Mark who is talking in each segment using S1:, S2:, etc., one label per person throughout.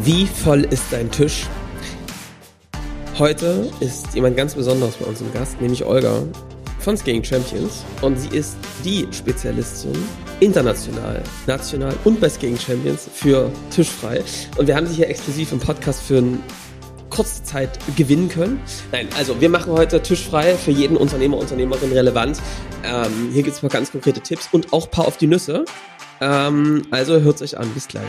S1: Wie voll ist dein Tisch? Heute ist jemand ganz Besonderes bei uns im Gast, nämlich Olga von Skating Champions. Und sie ist die Spezialistin international, national und bei Skating Champions für Tischfrei. Und wir haben sie hier exklusiv im Podcast für eine kurze Zeit gewinnen können. Nein, also wir machen heute Tischfrei für jeden Unternehmer, Unternehmerin relevant. Ähm, hier gibt es ein paar ganz konkrete Tipps und auch ein paar auf die Nüsse. Ähm, also hört euch an. Bis gleich.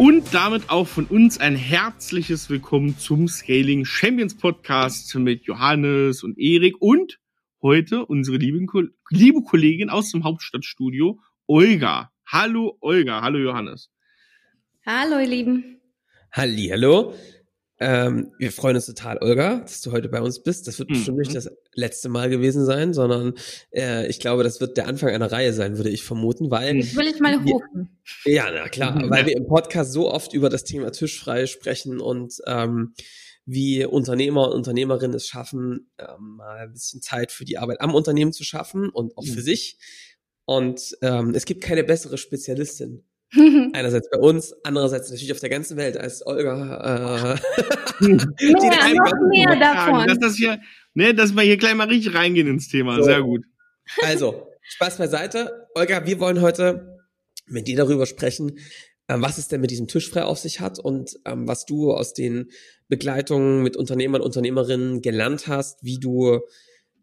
S2: Und damit auch von uns ein herzliches Willkommen zum Scaling Champions Podcast mit Johannes und Erik und heute unsere lieben, liebe Kollegin aus dem Hauptstadtstudio, Olga. Hallo Olga, hallo Johannes.
S3: Hallo ihr Lieben.
S1: Halli, hallo. Ähm, wir freuen uns total, Olga, dass du heute bei uns bist. Das wird mhm. bestimmt nicht das letzte Mal gewesen sein, sondern äh, ich glaube, das wird der Anfang einer Reihe sein, würde ich vermuten, weil.
S3: Das will ich mal hoffen.
S1: Ja, na klar, mhm. weil wir im Podcast so oft über das Thema Tischfrei sprechen und ähm, wie Unternehmer und Unternehmerinnen es schaffen, ähm, mal ein bisschen Zeit für die Arbeit am Unternehmen zu schaffen und auch mhm. für sich. Und ähm, es gibt keine bessere Spezialistin Einerseits bei uns, andererseits natürlich auf der ganzen Welt als Olga. Äh,
S2: mehr, noch mehr davon. Dass, das hier, ne, dass wir hier gleich mal richtig reingehen ins Thema. So. Sehr gut.
S1: Also, Spaß beiseite. Olga, wir wollen heute mit dir darüber sprechen, ähm, was es denn mit diesem Tischfrei auf sich hat und ähm, was du aus den Begleitungen mit Unternehmern, Unternehmerinnen gelernt hast, wie du,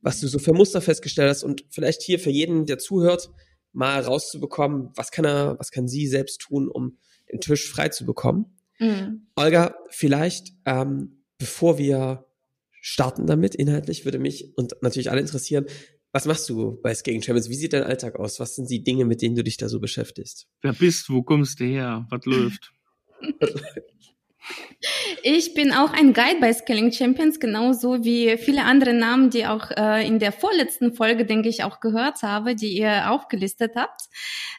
S1: was du so für Muster festgestellt hast und vielleicht hier für jeden, der zuhört, mal rauszubekommen, was kann er, was kann sie selbst tun, um den Tisch frei zu bekommen. Mhm. Olga, vielleicht, ähm, bevor wir starten damit inhaltlich, würde mich und natürlich alle interessieren, was machst du bei Skating Champions? Wie sieht dein Alltag aus? Was sind die Dinge, mit denen du dich da so beschäftigst?
S2: Wer bist du? Wo kommst du her? Was läuft?
S3: Ich bin auch ein Guide bei Scaling Champions, genauso wie viele andere Namen, die auch äh, in der vorletzten Folge, denke ich, auch gehört habe, die ihr aufgelistet habt.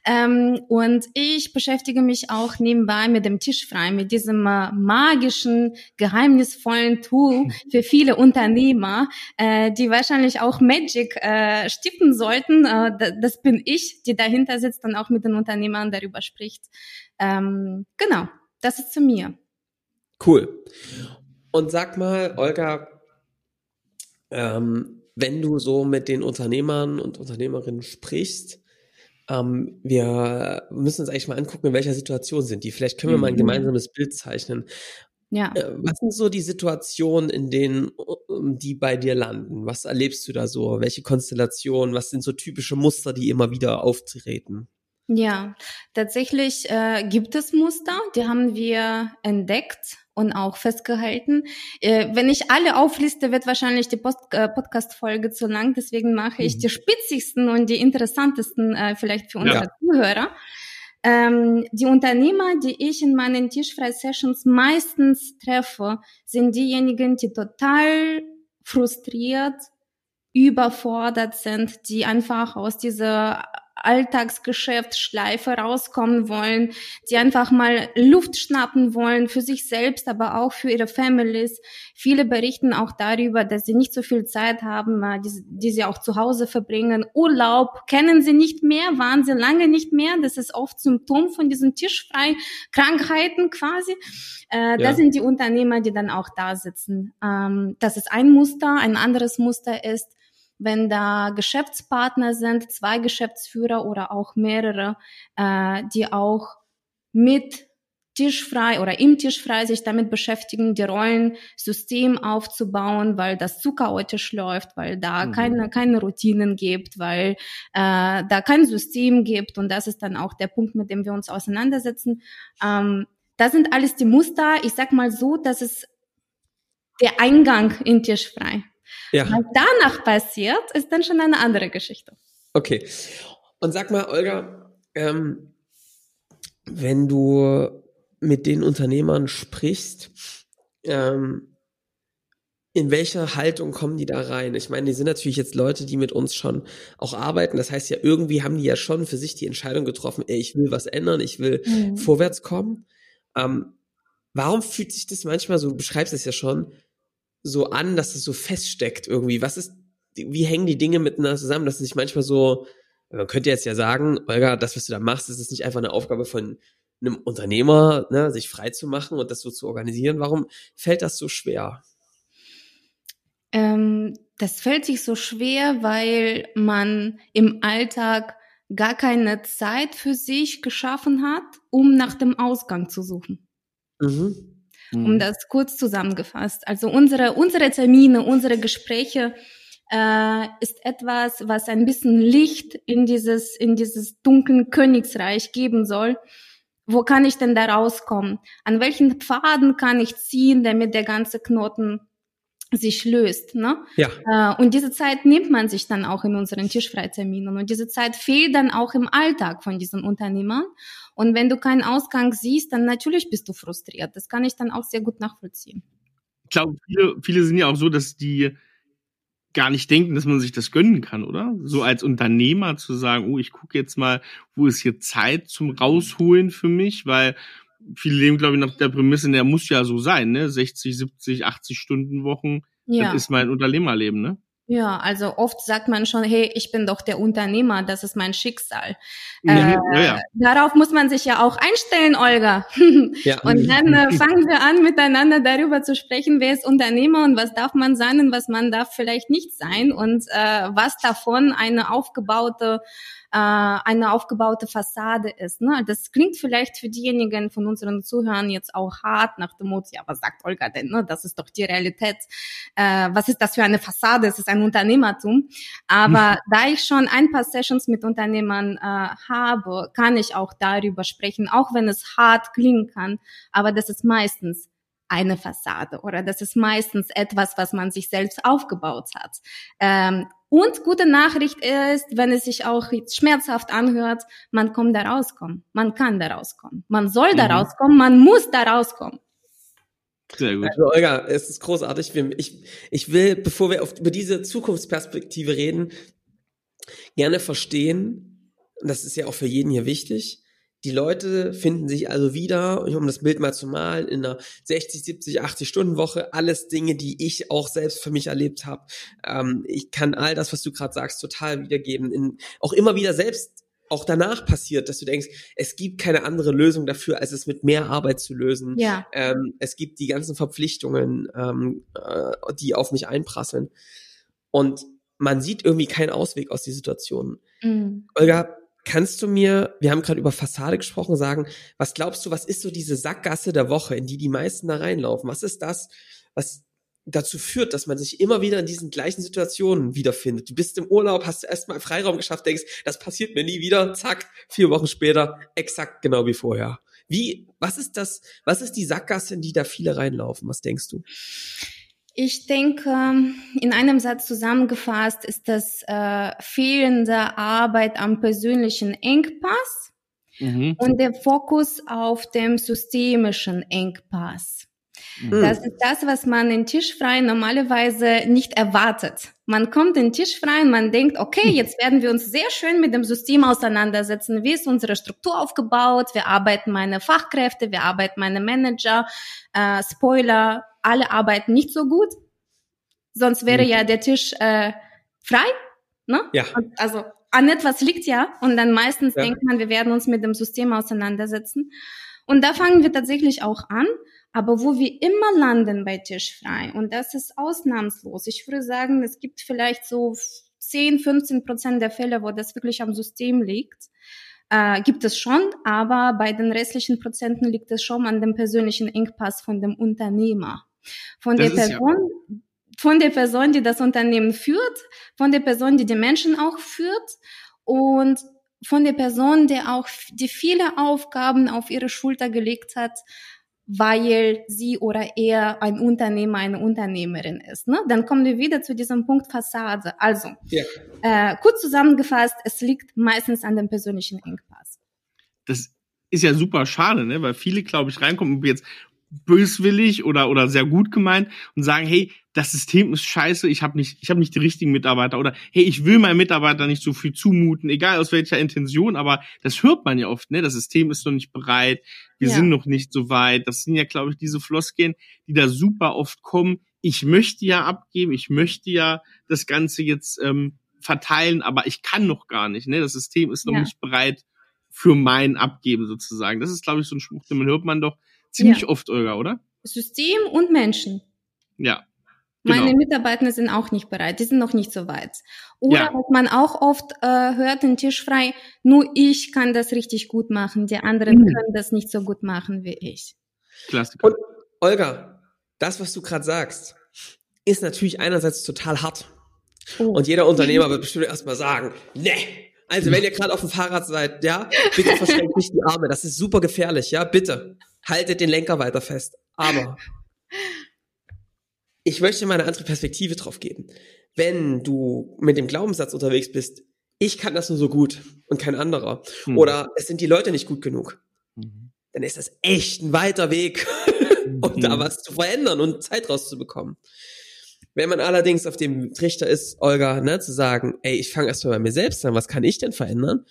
S3: Ähm, und ich beschäftige mich auch nebenbei mit dem Tischfrei, mit diesem äh, magischen, geheimnisvollen Tool für viele Unternehmer, äh, die wahrscheinlich auch Magic äh, stiften sollten. Äh, das bin ich, die dahinter sitzt und auch mit den Unternehmern darüber spricht. Ähm, genau, das ist zu mir.
S1: Cool. Und sag mal, Olga, ähm, wenn du so mit den Unternehmern und Unternehmerinnen sprichst, ähm, wir müssen uns eigentlich mal angucken, in welcher Situation sind die. Vielleicht können wir mal ein mhm. gemeinsames Bild zeichnen. Ja. Äh, was sind so die Situationen, in denen die bei dir landen? Was erlebst du da so? Welche Konstellationen? Was sind so typische Muster, die immer wieder auftreten?
S3: Ja, tatsächlich äh, gibt es Muster, die haben wir entdeckt und auch festgehalten. Äh, wenn ich alle aufliste, wird wahrscheinlich die Post äh, Podcast-Folge zu lang. Deswegen mache ich mhm. die spitzigsten und die interessantesten äh, vielleicht für unsere ja. Zuhörer. Ähm, die Unternehmer, die ich in meinen Tischfrei-Sessions meistens treffe, sind diejenigen, die total frustriert, überfordert sind, die einfach aus dieser Alltagsgeschäftsschleife rauskommen wollen, die einfach mal Luft schnappen wollen für sich selbst, aber auch für ihre Families. Viele berichten auch darüber, dass sie nicht so viel Zeit haben, äh, die, die sie auch zu Hause verbringen. Urlaub kennen sie nicht mehr, waren sie lange nicht mehr. Das ist oft Symptom von diesen tischfreien Krankheiten quasi. Äh, ja. Das sind die Unternehmer, die dann auch da sitzen. Ähm, das ist ein Muster. Ein anderes Muster ist, wenn da Geschäftspartner sind, zwei Geschäftsführer oder auch mehrere, äh, die auch mit tischfrei oder im Tischfrei sich damit beschäftigen, die Rollensystem aufzubauen, weil das zu chaotisch läuft, weil da mhm. keine, keine Routinen gibt, weil äh, da kein System gibt. Und das ist dann auch der Punkt, mit dem wir uns auseinandersetzen. Ähm, das sind alles die Muster. Ich sag mal so, dass es der Eingang in Tischfrei. Ja. Was danach passiert, ist dann schon eine andere Geschichte.
S1: Okay. Und sag mal, Olga, ähm, wenn du mit den Unternehmern sprichst, ähm, in welcher Haltung kommen die da rein? Ich meine, die sind natürlich jetzt Leute, die mit uns schon auch arbeiten. Das heißt ja, irgendwie haben die ja schon für sich die Entscheidung getroffen, ey, ich will was ändern, ich will mhm. vorwärts kommen. Ähm, warum fühlt sich das manchmal so, du beschreibst es ja schon, so an, dass es so feststeckt irgendwie? Was ist, wie hängen die Dinge miteinander zusammen, dass es sich manchmal so, man könnte jetzt ja sagen, Olga, das, was du da machst, ist nicht einfach eine Aufgabe von einem Unternehmer, ne, sich frei zu machen und das so zu organisieren. Warum fällt das so schwer?
S3: Ähm, das fällt sich so schwer, weil man im Alltag gar keine Zeit für sich geschaffen hat, um nach dem Ausgang zu suchen. Mhm. Um mhm. das kurz zusammengefasst. Also unsere, unsere Termine, unsere Gespräche äh, ist etwas, was ein bisschen Licht in dieses, in dieses dunklen Königsreich geben soll. Wo kann ich denn da rauskommen? An welchen Pfaden kann ich ziehen, damit der ganze Knoten sich löst. Ne? Ja. Äh, und diese Zeit nimmt man sich dann auch in unseren Tischfreiterminen. Und diese Zeit fehlt dann auch im Alltag von diesen Unternehmern. Und wenn du keinen Ausgang siehst, dann natürlich bist du frustriert. Das kann ich dann auch sehr gut nachvollziehen.
S2: Ich glaube, viele, viele sind ja auch so, dass die gar nicht denken, dass man sich das gönnen kann, oder? So als Unternehmer zu sagen, oh, ich gucke jetzt mal, wo ist hier Zeit zum Rausholen für mich, weil viele leben, glaube ich, nach der Prämisse, der muss ja so sein, ne? 60, 70, 80 Stunden Wochen. Ja. Das ist mein Unternehmerleben, ne?
S3: Ja, also oft sagt man schon, hey, ich bin doch der Unternehmer, das ist mein Schicksal.
S2: Mhm, äh, ja, ja.
S3: Darauf muss man sich ja auch einstellen, Olga. Ja. Und dann äh, fangen wir an, miteinander darüber zu sprechen, wer ist Unternehmer und was darf man sein und was man darf vielleicht nicht sein und äh, was davon eine aufgebaute eine aufgebaute Fassade ist. Ne? Das klingt vielleicht für diejenigen von unseren Zuhörern jetzt auch hart nach dem Motto, ja, was sagt Olga denn? Ne? Das ist doch die Realität. Äh, was ist das für eine Fassade? Es ist ein Unternehmertum. Aber hm. da ich schon ein paar Sessions mit Unternehmern äh, habe, kann ich auch darüber sprechen, auch wenn es hart klingen kann. Aber das ist meistens eine Fassade oder das ist meistens etwas, was man sich selbst aufgebaut hat. Ähm, und gute Nachricht ist, wenn es sich auch schmerzhaft anhört, man kommt da rauskommen. Man kann da rauskommen. Man soll da mhm. rauskommen. Man muss da rauskommen.
S1: Sehr gut. Also Olga, es ist großartig. Ich, ich will, bevor wir auf, über diese Zukunftsperspektive reden, gerne verstehen, und das ist ja auch für jeden hier wichtig, die Leute finden sich also wieder, um das Bild mal zu malen, in einer 60, 70, 80 Stunden Woche. Alles Dinge, die ich auch selbst für mich erlebt habe. Ähm, ich kann all das, was du gerade sagst, total wiedergeben. In, auch immer wieder selbst auch danach passiert, dass du denkst, es gibt keine andere Lösung dafür, als es mit mehr Arbeit zu lösen. Ja. Ähm, es gibt die ganzen Verpflichtungen, ähm, äh, die auf mich einprasseln. Und man sieht irgendwie keinen Ausweg aus die Situation. Mhm. Olga, Kannst du mir, wir haben gerade über Fassade gesprochen, sagen, was glaubst du, was ist so diese Sackgasse der Woche, in die die meisten da reinlaufen? Was ist das, was dazu führt, dass man sich immer wieder in diesen gleichen Situationen wiederfindet? Du bist im Urlaub, hast erstmal Freiraum geschafft, denkst, das passiert mir nie wieder, zack, vier Wochen später, exakt genau wie vorher. Wie, was ist das, was ist die Sackgasse, in die da viele reinlaufen? Was denkst du?
S3: Ich denke, in einem Satz zusammengefasst ist das äh, fehlende Arbeit am persönlichen Engpass mhm. und der Fokus auf dem systemischen Engpass. Mhm. Das ist das, was man in Tischfrei normalerweise nicht erwartet. Man kommt in Tischfrei und man denkt, okay, jetzt werden wir uns sehr schön mit dem System auseinandersetzen. Wie ist unsere Struktur aufgebaut? Wir arbeiten meine Fachkräfte, wir arbeiten meine Manager. Äh, Spoiler, alle arbeiten nicht so gut. Sonst wäre mhm. ja der Tisch äh, frei. Ne? Ja. Und also an etwas liegt ja. Und dann meistens ja. denkt man, wir werden uns mit dem System auseinandersetzen. Und da fangen wir tatsächlich auch an. Aber wo wir immer landen bei Tischfrei, und das ist ausnahmslos. Ich würde sagen, es gibt vielleicht so 10, 15 Prozent der Fälle, wo das wirklich am System liegt. Äh, gibt es schon, aber bei den restlichen Prozenten liegt es schon an dem persönlichen Engpass von dem Unternehmer. Von das der Person, ja. von der Person, die das Unternehmen führt, von der Person, die die Menschen auch führt und von der Person, der auch die viele Aufgaben auf ihre Schulter gelegt hat, weil sie oder er ein Unternehmer, eine Unternehmerin ist. Ne? Dann kommen wir wieder zu diesem Punkt Fassade. Also, ja. äh, kurz zusammengefasst, es liegt meistens an dem persönlichen Engpass.
S2: Das ist ja super schade, ne? Weil viele, glaube ich, reinkommen, jetzt böswillig oder oder sehr gut gemeint und sagen, hey, das System ist scheiße, ich habe nicht ich habe nicht die richtigen Mitarbeiter oder hey, ich will meinen Mitarbeiter nicht so viel zumuten, egal aus welcher Intention, aber das hört man ja oft, ne? Das System ist noch nicht bereit, wir ja. sind noch nicht so weit. Das sind ja glaube ich diese Floskeln, die da super oft kommen. Ich möchte ja abgeben, ich möchte ja das ganze jetzt ähm, verteilen, aber ich kann noch gar nicht, ne? Das System ist noch ja. nicht bereit für mein Abgeben sozusagen. Das ist glaube ich so ein Spruch, den hört man doch ziemlich ja. oft, Olga, oder?
S3: System und Menschen.
S2: Ja.
S3: Genau. Meine Mitarbeiter sind auch nicht bereit, die sind noch nicht so weit. Oder ja. was man auch oft äh, hört, den Tisch frei, nur ich kann das richtig gut machen, die anderen mhm. können das nicht so gut machen wie ich.
S1: Klassiker. Und Olga, das, was du gerade sagst, ist natürlich einerseits total hart. Oh. Und jeder Unternehmer wird bestimmt erstmal sagen, ne, also wenn ihr gerade auf dem Fahrrad seid, ja, bitte verschränkt nicht die Arme, das ist super gefährlich, ja, bitte haltet den Lenker weiter fest. Aber ich möchte mal eine andere Perspektive drauf geben. Wenn du mit dem Glaubenssatz unterwegs bist, ich kann das nur so gut und kein anderer, mhm. oder es sind die Leute nicht gut genug, mhm. dann ist das echt ein weiter Weg, um mhm. da was zu verändern und Zeit rauszubekommen. Wenn man allerdings auf dem Trichter ist, Olga, ne, zu sagen, ey, ich fange erstmal bei mir selbst an, was kann ich denn verändern?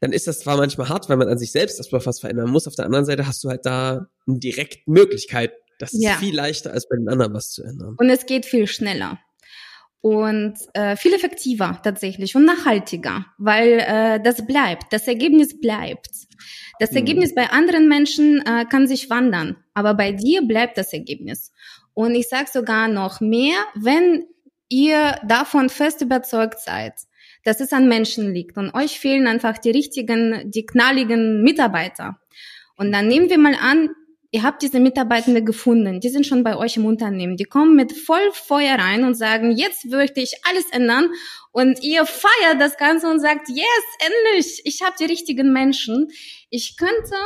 S1: dann ist das zwar manchmal hart, weil man an sich selbst erstmal was verändern muss. Auf der anderen Seite hast du halt da eine direkte Möglichkeit. Das ist ja. viel leichter, als bei den anderen was zu ändern.
S3: Und es geht viel schneller. Und äh, viel effektiver tatsächlich und nachhaltiger, weil äh, das bleibt, das Ergebnis bleibt. Das hm. Ergebnis bei anderen Menschen äh, kann sich wandern, aber bei dir bleibt das Ergebnis. Und ich sage sogar noch mehr, wenn ihr davon fest überzeugt seid, dass es an Menschen liegt. Und euch fehlen einfach die richtigen, die knalligen Mitarbeiter. Und dann nehmen wir mal an, ihr habt diese Mitarbeitende gefunden, die sind schon bei euch im Unternehmen, die kommen mit voll Feuer rein und sagen, jetzt möchte ich alles ändern. Und ihr feiert das Ganze und sagt, yes, endlich, ich habe die richtigen Menschen. Ich könnte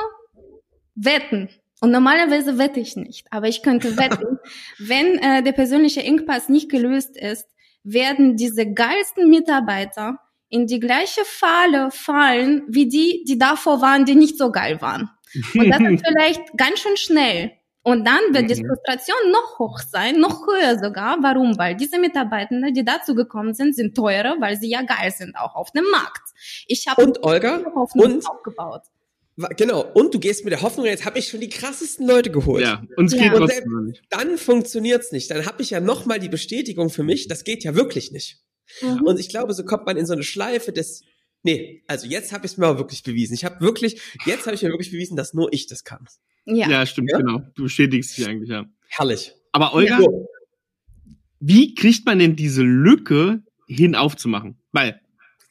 S3: wetten, und normalerweise wette ich nicht, aber ich könnte wetten, wenn äh, der persönliche Engpass nicht gelöst ist, werden diese geilsten Mitarbeiter in die gleiche Falle fallen wie die, die davor waren, die nicht so geil waren. Und das ist vielleicht ganz schön schnell. Und dann wird die mhm. Frustration noch hoch sein, noch höher sogar. Warum? Weil diese Mitarbeitenden, die dazu gekommen sind, sind teurer, weil sie ja geil sind, auch auf dem Markt.
S1: Ich habe und Olga und aufgebaut. Genau, und du gehst mit der Hoffnung, jetzt habe ich schon die krassesten Leute geholt. Ja, uns geht ja. trotzdem nicht. Dann funktioniert's nicht. Dann habe ich ja nochmal die Bestätigung für mich, das geht ja wirklich nicht. Mhm. Und ich glaube, so kommt man in so eine Schleife des, nee, also jetzt habe ich es mir auch wirklich bewiesen. Ich habe wirklich, jetzt habe ich mir wirklich bewiesen, dass nur ich das kann.
S2: Ja, ja stimmt, ja? genau. Du bestätigst dich eigentlich, ja.
S1: Herrlich.
S2: Aber Olga, ja. wie kriegt man denn diese Lücke hin aufzumachen? Weil,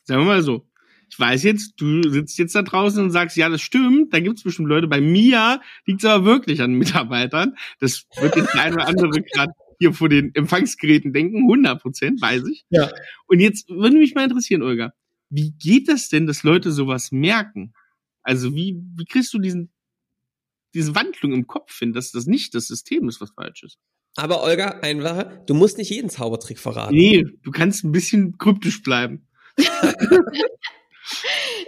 S2: sagen wir mal so, ich weiß jetzt, du sitzt jetzt da draußen und sagst, ja, das stimmt, da gibt es bestimmt Leute. Bei mir liegt es aber wirklich an Mitarbeitern. Das wird jetzt ein oder andere gerade hier vor den Empfangsgeräten denken, 100 Prozent, weiß ich. Ja. Und jetzt würde mich mal interessieren, Olga, wie geht das denn, dass Leute sowas merken? Also wie, wie kriegst du diesen, diese Wandlung im Kopf hin, dass das nicht das System ist, was falsch ist?
S1: Aber Olga, einfach, du musst nicht jeden Zaubertrick verraten.
S2: Nee, du kannst ein bisschen kryptisch bleiben.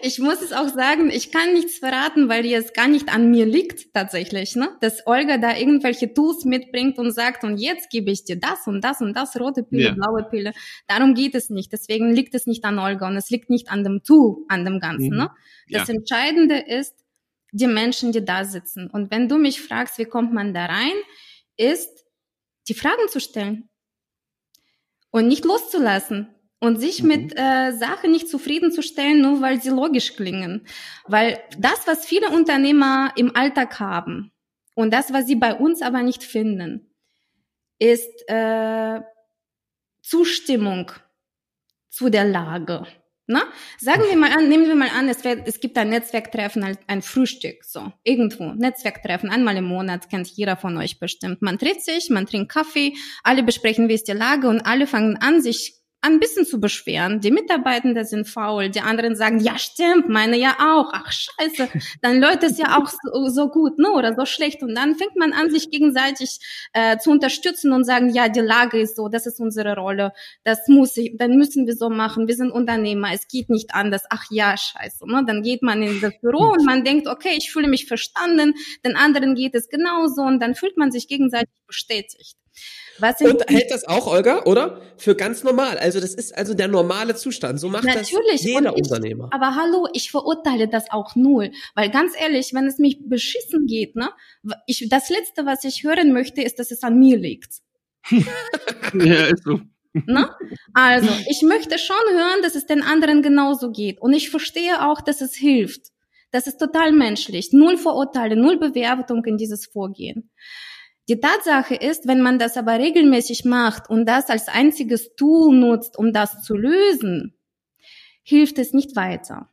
S3: Ich muss es auch sagen, ich kann nichts verraten, weil es gar nicht an mir liegt tatsächlich, ne? Dass Olga da irgendwelche Tools mitbringt und sagt, und jetzt gebe ich dir das und das und das, rote Pille, ja. blaue Pille. Darum geht es nicht. Deswegen liegt es nicht an Olga und es liegt nicht an dem Tool, an dem Ganzen, mhm. ne? Das ja. Entscheidende ist, die Menschen, die da sitzen. Und wenn du mich fragst, wie kommt man da rein, ist, die Fragen zu stellen und nicht loszulassen und sich mhm. mit äh, Sachen nicht zufriedenzustellen, nur weil sie logisch klingen. Weil das, was viele Unternehmer im Alltag haben und das, was sie bei uns aber nicht finden, ist äh, Zustimmung zu der Lage. Na? Sagen wir mal an, nehmen wir mal an, es, wird, es gibt ein Netzwerktreffen, ein, ein Frühstück, so, irgendwo, Netzwerktreffen, einmal im Monat, kennt jeder von euch bestimmt. Man trifft sich, man trinkt Kaffee, alle besprechen, wie ist die Lage und alle fangen an, sich ein bisschen zu beschweren. Die Mitarbeitenden sind faul, die anderen sagen, ja stimmt, meine ja auch. Ach scheiße, dann läuft es ja auch so, so gut, ne, oder so schlecht. Und dann fängt man an, sich gegenseitig äh, zu unterstützen und sagen, ja, die Lage ist so, das ist unsere Rolle, das muss ich, dann müssen wir so machen. Wir sind Unternehmer, es geht nicht anders. Ach ja, scheiße, ne? Dann geht man in das Büro und man denkt, okay, ich fühle mich verstanden, den anderen geht es genauso und dann fühlt man sich gegenseitig bestätigt.
S1: Was und hält das auch, Olga, oder? Für ganz normal. Also das ist also der normale Zustand. So macht Natürlich. das jeder ich, Unternehmer.
S3: Aber hallo, ich verurteile das auch null. Weil ganz ehrlich, wenn es mich beschissen geht, ne, ich, das Letzte, was ich hören möchte, ist, dass es an mir liegt. ja, ist so. Ne? Also, ich möchte schon hören, dass es den anderen genauso geht. Und ich verstehe auch, dass es hilft. Das ist total menschlich. Null Verurteile, null Bewertung in dieses Vorgehen. Die Tatsache ist, wenn man das aber regelmäßig macht und das als einziges Tool nutzt, um das zu lösen, hilft es nicht weiter.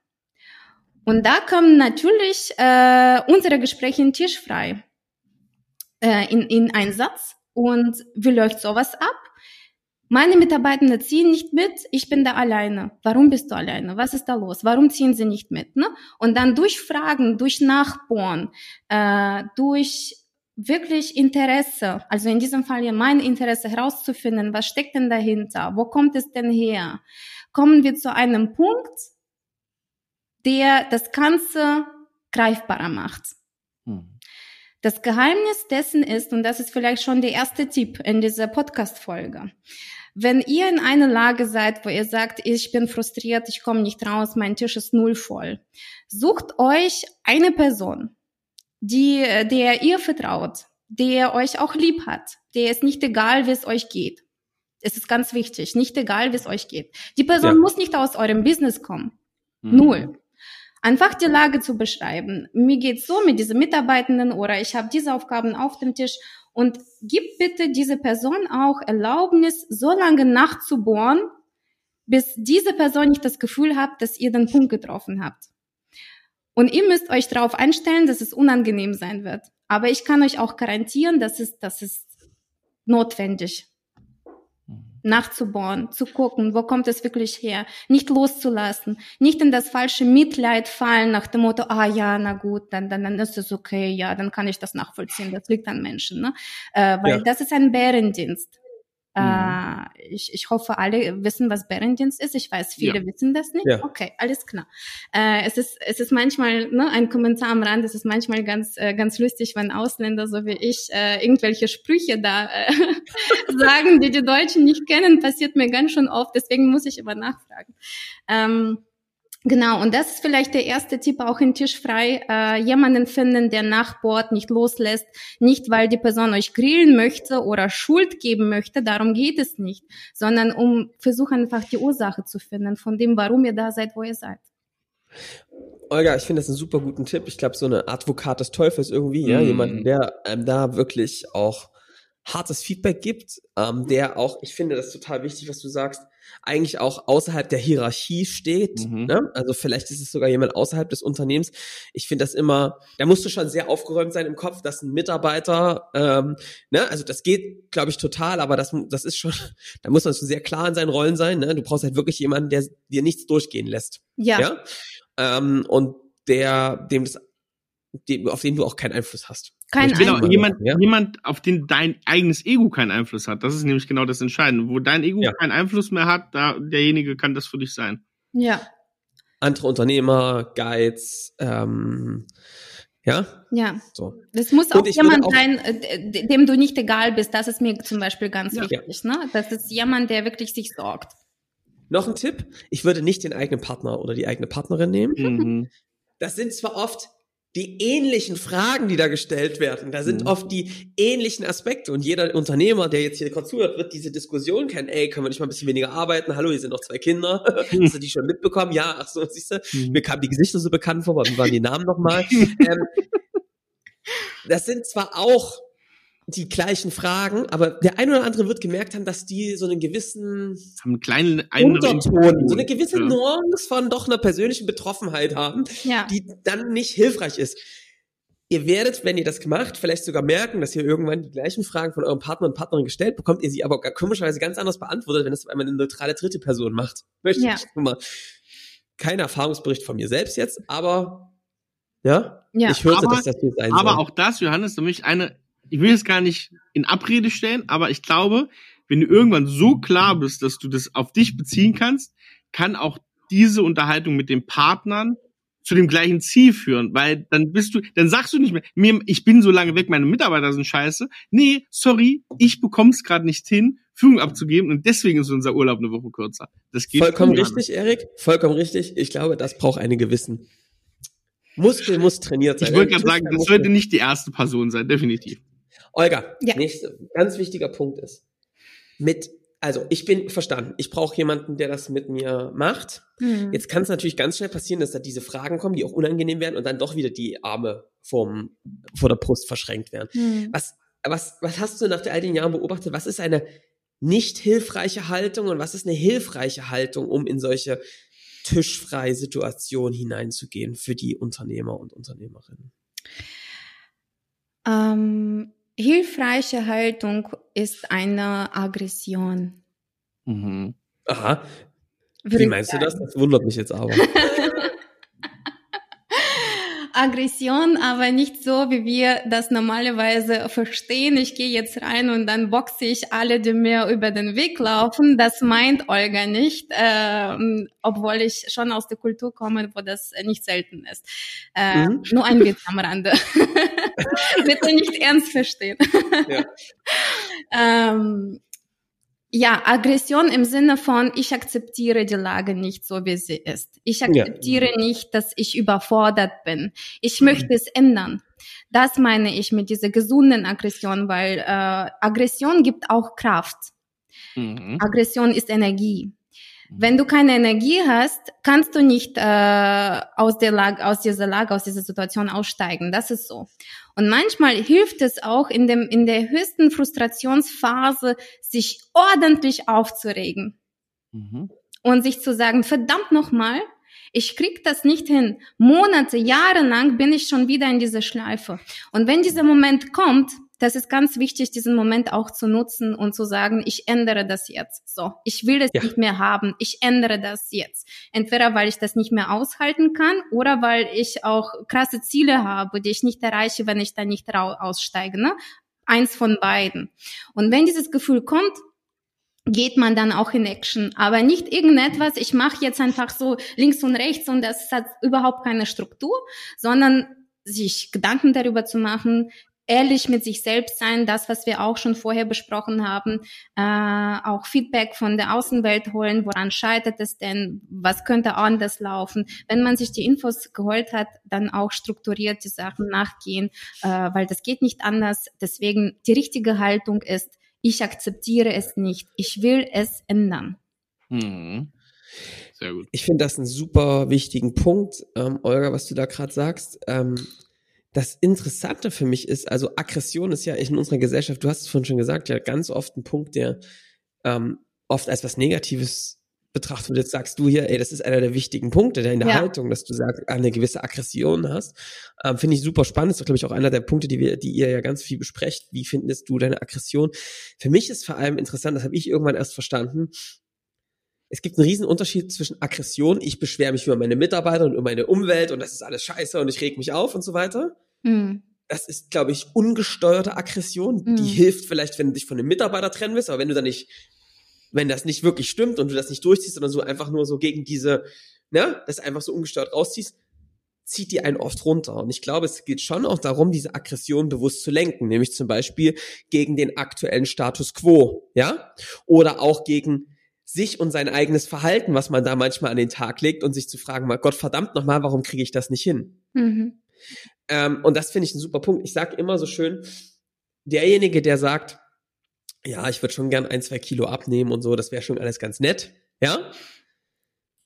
S3: Und da kommen natürlich äh, unsere Gespräche in Tisch frei äh, in, in Einsatz. Und wie läuft sowas ab? Meine Mitarbeitenden ziehen nicht mit, ich bin da alleine. Warum bist du alleine? Was ist da los? Warum ziehen sie nicht mit? Ne? Und dann durch Fragen, durch Nachbohren, äh, durch wirklich Interesse, also in diesem Fall ja mein Interesse herauszufinden, was steckt denn dahinter, wo kommt es denn her, kommen wir zu einem Punkt, der das Ganze greifbarer macht. Hm. Das Geheimnis dessen ist, und das ist vielleicht schon der erste Tipp in dieser Podcast-Folge, wenn ihr in einer Lage seid, wo ihr sagt, ich bin frustriert, ich komme nicht raus, mein Tisch ist null voll, sucht euch eine Person, die, der ihr vertraut, der euch auch lieb hat, der ist nicht egal, wie es euch geht. Es ist ganz wichtig, nicht egal, wie es euch geht. Die Person ja. muss nicht aus eurem Business kommen. Mhm. Null. Einfach die Lage zu beschreiben. Mir geht's so mit diesen Mitarbeitenden oder ich habe diese Aufgaben auf dem Tisch und gib bitte diese Person auch Erlaubnis, so lange nachzubohren, bis diese Person nicht das Gefühl hat, dass ihr den Punkt getroffen habt. Und ihr müsst euch darauf einstellen, dass es unangenehm sein wird. Aber ich kann euch auch garantieren, dass es, das ist notwendig nachzubohren, zu gucken, wo kommt es wirklich her, nicht loszulassen, nicht in das falsche Mitleid fallen nach dem Motto, ah ja, na gut, dann, dann, dann ist es okay, ja, dann kann ich das nachvollziehen, das liegt an Menschen, ne? Äh, weil ja. das ist ein Bärendienst. Mhm. Äh, ich, ich hoffe, alle wissen, was Bärendienst ist. Ich weiß, viele ja. wissen das nicht. Ja. Okay, alles klar. Äh, es ist es ist manchmal ne, ein Kommentar am Rand. Es ist manchmal ganz äh, ganz lustig, wenn Ausländer so wie ich äh, irgendwelche Sprüche da äh, sagen, die die Deutschen nicht kennen. Passiert mir ganz schön oft. Deswegen muss ich immer nachfragen. Ähm, Genau, und das ist vielleicht der erste Tipp auch in Tischfrei. Äh, jemanden finden, der nachbohrt, nicht loslässt, nicht weil die Person euch grillen möchte oder Schuld geben möchte, darum geht es nicht, sondern um versuchen einfach die Ursache zu finden von dem, warum ihr da seid, wo ihr seid.
S1: Olga, ich finde das einen super guten Tipp. Ich glaube, so eine Advokat des Teufels irgendwie, mm. ja, jemand, der ähm, da wirklich auch hartes Feedback gibt, ähm, der auch, ich finde das total wichtig, was du sagst, eigentlich auch außerhalb der Hierarchie steht. Mhm. Ne? Also vielleicht ist es sogar jemand außerhalb des Unternehmens. Ich finde das immer, da musst du schon sehr aufgeräumt sein im Kopf, dass ein Mitarbeiter, ähm, ne, also das geht, glaube ich, total, aber das, das ist schon, da muss man schon sehr klar in seinen Rollen sein. Ne? Du brauchst halt wirklich jemanden, der dir nichts durchgehen lässt. Ja. ja? Ähm, und der, dem das, dem, auf den du auch keinen Einfluss hast.
S2: Kein genau, jemand, ja? jemand, auf den dein eigenes Ego keinen Einfluss hat. Das ist nämlich genau das Entscheidende. Wo dein Ego ja. keinen Einfluss mehr hat, da derjenige kann das für dich sein.
S3: Ja.
S1: Andere Unternehmer, Guides, ähm, ja?
S3: Ja. So. Das muss auch jemand auch sein, äh, dem du nicht egal bist. Das ist mir zum Beispiel ganz ja. wichtig. Ne? Das ist jemand, der wirklich sich sorgt.
S1: Noch ein Tipp. Ich würde nicht den eigenen Partner oder die eigene Partnerin nehmen. Mhm. Das sind zwar oft die ähnlichen Fragen, die da gestellt werden. Da sind mhm. oft die ähnlichen Aspekte. Und jeder Unternehmer, der jetzt hier gerade zuhört, wird diese Diskussion kennen. Ey, können wir nicht mal ein bisschen weniger arbeiten? Hallo, hier sind noch zwei Kinder. Hast du die schon mitbekommen? Ja, ach so, siehst du, mhm. mir kamen die Gesichter so bekannt vor, aber wie waren die Namen nochmal? ähm, das sind zwar auch die gleichen Fragen, aber der eine oder andere wird gemerkt haben, dass die so einen gewissen
S2: haben einen kleinen
S1: Unterton, so eine gewisse ja. Nuance von doch einer persönlichen Betroffenheit haben, ja. die dann nicht hilfreich ist. ihr werdet, wenn ihr das gemacht, vielleicht sogar merken, dass ihr irgendwann die gleichen Fragen von eurem Partner und Partnerin gestellt bekommt, ihr sie aber komischerweise ganz anders beantwortet, wenn das einmal eine neutrale dritte Person macht. Möchte ja. ich mal. Kein Erfahrungsbericht von mir selbst jetzt, aber ja,
S2: ja. ich hörte, aber, dass das hier sein Aber soll. auch das, Johannes, nämlich eine, ich will es gar nicht in Abrede stellen, aber ich glaube, wenn du irgendwann so klar bist, dass du das auf dich beziehen kannst, kann auch diese Unterhaltung mit den Partnern zu dem gleichen Ziel führen, weil dann bist du, dann sagst du nicht mehr, mir, ich bin so lange weg, meine Mitarbeiter sind scheiße. Nee, sorry, ich bekomm's gerade nicht hin, Führung abzugeben und deswegen ist unser Urlaub eine Woche kürzer.
S1: Das geht vollkommen richtig, Erik, vollkommen richtig. Ich glaube, das braucht eine gewissen Muskel muss trainiert sein.
S2: Ich wollte gerade sagen, das sollte nicht die erste Person sein, definitiv.
S1: Olga, ja. nächster ganz wichtiger Punkt ist, mit also ich bin verstanden. Ich brauche jemanden, der das mit mir macht. Mhm. Jetzt kann es natürlich ganz schnell passieren, dass da diese Fragen kommen, die auch unangenehm werden und dann doch wieder die Arme vom, vor der Brust verschränkt werden. Mhm. Was, was, was hast du nach all den Jahren beobachtet? Was ist eine nicht hilfreiche Haltung und was ist eine hilfreiche Haltung, um in solche tischfreie Situationen hineinzugehen für die Unternehmer und Unternehmerinnen?
S3: Ähm, hilfreiche Haltung ist eine Aggression.
S1: Mhm. Aha. Wie meinst du das? Das wundert mich jetzt aber.
S3: Aggression, aber nicht so, wie wir das normalerweise verstehen. Ich gehe jetzt rein und dann boxe ich alle, die mir über den Weg laufen. Das meint Olga nicht, äh, obwohl ich schon aus der Kultur komme, wo das nicht selten ist. Äh, mhm. Nur ein Witz am Rande. Bitte nicht ernst verstehen. Ja. ähm, ja, Aggression im Sinne von, ich akzeptiere die Lage nicht so, wie sie ist. Ich akzeptiere ja. nicht, dass ich überfordert bin. Ich möchte mhm. es ändern. Das meine ich mit dieser gesunden Aggression, weil äh, Aggression gibt auch Kraft. Mhm. Aggression ist Energie. Wenn du keine Energie hast, kannst du nicht äh, aus der Lage, aus dieser Lage, aus dieser Situation aussteigen. Das ist so. Und manchmal hilft es auch in dem in der höchsten Frustrationsphase, sich ordentlich aufzuregen mhm. und sich zu sagen: Verdammt nochmal, ich krieg das nicht hin. Monate, Jahre lang bin ich schon wieder in dieser Schleife. Und wenn dieser Moment kommt, das ist ganz wichtig, diesen Moment auch zu nutzen und zu sagen, ich ändere das jetzt. So, ich will das ja. nicht mehr haben. Ich ändere das jetzt. Entweder weil ich das nicht mehr aushalten kann oder weil ich auch krasse Ziele habe, die ich nicht erreiche, wenn ich da nicht aussteige. Ne? Eins von beiden. Und wenn dieses Gefühl kommt, geht man dann auch in Action. Aber nicht irgendetwas, ich mache jetzt einfach so links und rechts und das hat überhaupt keine Struktur, sondern sich Gedanken darüber zu machen, ehrlich mit sich selbst sein, das, was wir auch schon vorher besprochen haben, äh, auch Feedback von der Außenwelt holen, woran scheitert es denn, was könnte anders laufen. Wenn man sich die Infos geholt hat, dann auch strukturiert die Sachen nachgehen, äh, weil das geht nicht anders. Deswegen die richtige Haltung ist, ich akzeptiere es nicht, ich will es ändern.
S1: Mhm. Sehr gut. Ich finde das einen super wichtigen Punkt, ähm, Olga, was du da gerade sagst. Ähm, das Interessante für mich ist, also Aggression ist ja in unserer Gesellschaft, du hast es vorhin schon gesagt, ja ganz oft ein Punkt, der ähm, oft als was Negatives betrachtet wird. Jetzt sagst du hier, ey, das ist einer der wichtigen Punkte der in der ja. Haltung, dass du sagst, eine gewisse Aggression hast. Ähm, Finde ich super spannend. Das ist, glaube ich, auch einer der Punkte, die wir, die ihr ja ganz viel besprecht. Wie findest du deine Aggression? Für mich ist vor allem interessant, das habe ich irgendwann erst verstanden. Es gibt einen riesen Unterschied zwischen Aggression, ich beschwere mich über meine Mitarbeiter und über meine Umwelt und das ist alles scheiße und ich reg mich auf und so weiter. Mhm. Das ist, glaube ich, ungesteuerte Aggression. Mhm. Die hilft vielleicht, wenn du dich von dem Mitarbeiter trennen willst, aber wenn du dann nicht wenn das nicht wirklich stimmt und du das nicht durchziehst, sondern so einfach nur so gegen diese, ne, das einfach so ungestört rausziehst, zieht die einen oft runter. Und ich glaube, es geht schon auch darum, diese Aggression bewusst zu lenken, nämlich zum Beispiel gegen den aktuellen Status quo, ja, oder auch gegen sich und sein eigenes Verhalten, was man da manchmal an den Tag legt und sich zu fragen, mal Gott verdammt nochmal, warum kriege ich das nicht hin? Mhm. Ähm, und das finde ich ein super Punkt. Ich sage immer so schön, derjenige, der sagt, ja, ich würde schon gern ein, zwei Kilo abnehmen und so, das wäre schon alles ganz nett, ja,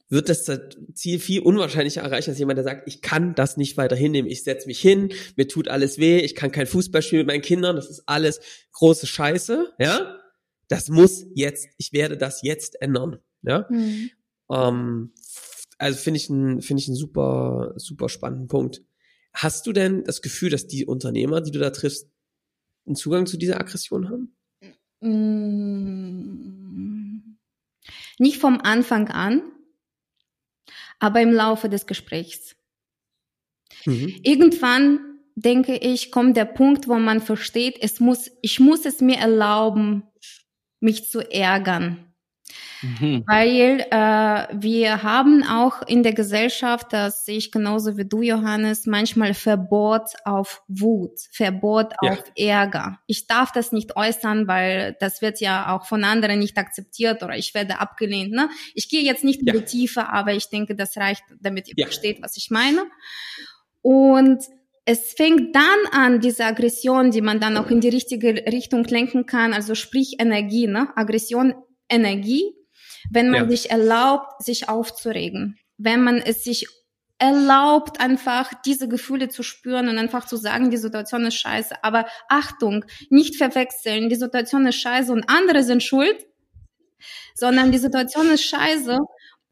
S1: wird das Ziel viel unwahrscheinlicher erreichen als jemand, der sagt, ich kann das nicht weiter hinnehmen, ich setze mich hin, mir tut alles weh, ich kann kein Fußball spielen mit meinen Kindern, das ist alles große Scheiße, ja, das muss jetzt, ich werde das jetzt ändern, ja, mhm. ähm, also finde ich ein finde ich einen super super spannenden Punkt. Hast du denn das Gefühl, dass die Unternehmer, die du da triffst, einen Zugang zu dieser Aggression haben?
S3: Mm, nicht vom Anfang an, aber im Laufe des Gesprächs. Mhm. Irgendwann denke ich, kommt der Punkt, wo man versteht, es muss, ich muss es mir erlauben, mich zu ärgern. Mhm. Weil äh, wir haben auch in der Gesellschaft, das sehe ich genauso wie du, Johannes, manchmal Verbot auf Wut, Verbot ja. auf Ärger. Ich darf das nicht äußern, weil das wird ja auch von anderen nicht akzeptiert oder ich werde abgelehnt. Ne? Ich gehe jetzt nicht in ja. die Tiefe, aber ich denke, das reicht, damit ihr ja. versteht, was ich meine. Und es fängt dann an, diese Aggression, die man dann auch in die richtige Richtung lenken kann, also sprich Energie, ne? Aggression, Energie wenn man ja. sich erlaubt, sich aufzuregen, wenn man es sich erlaubt, einfach diese Gefühle zu spüren und einfach zu sagen, die Situation ist scheiße. Aber Achtung, nicht verwechseln, die Situation ist scheiße und andere sind schuld, sondern die Situation ist scheiße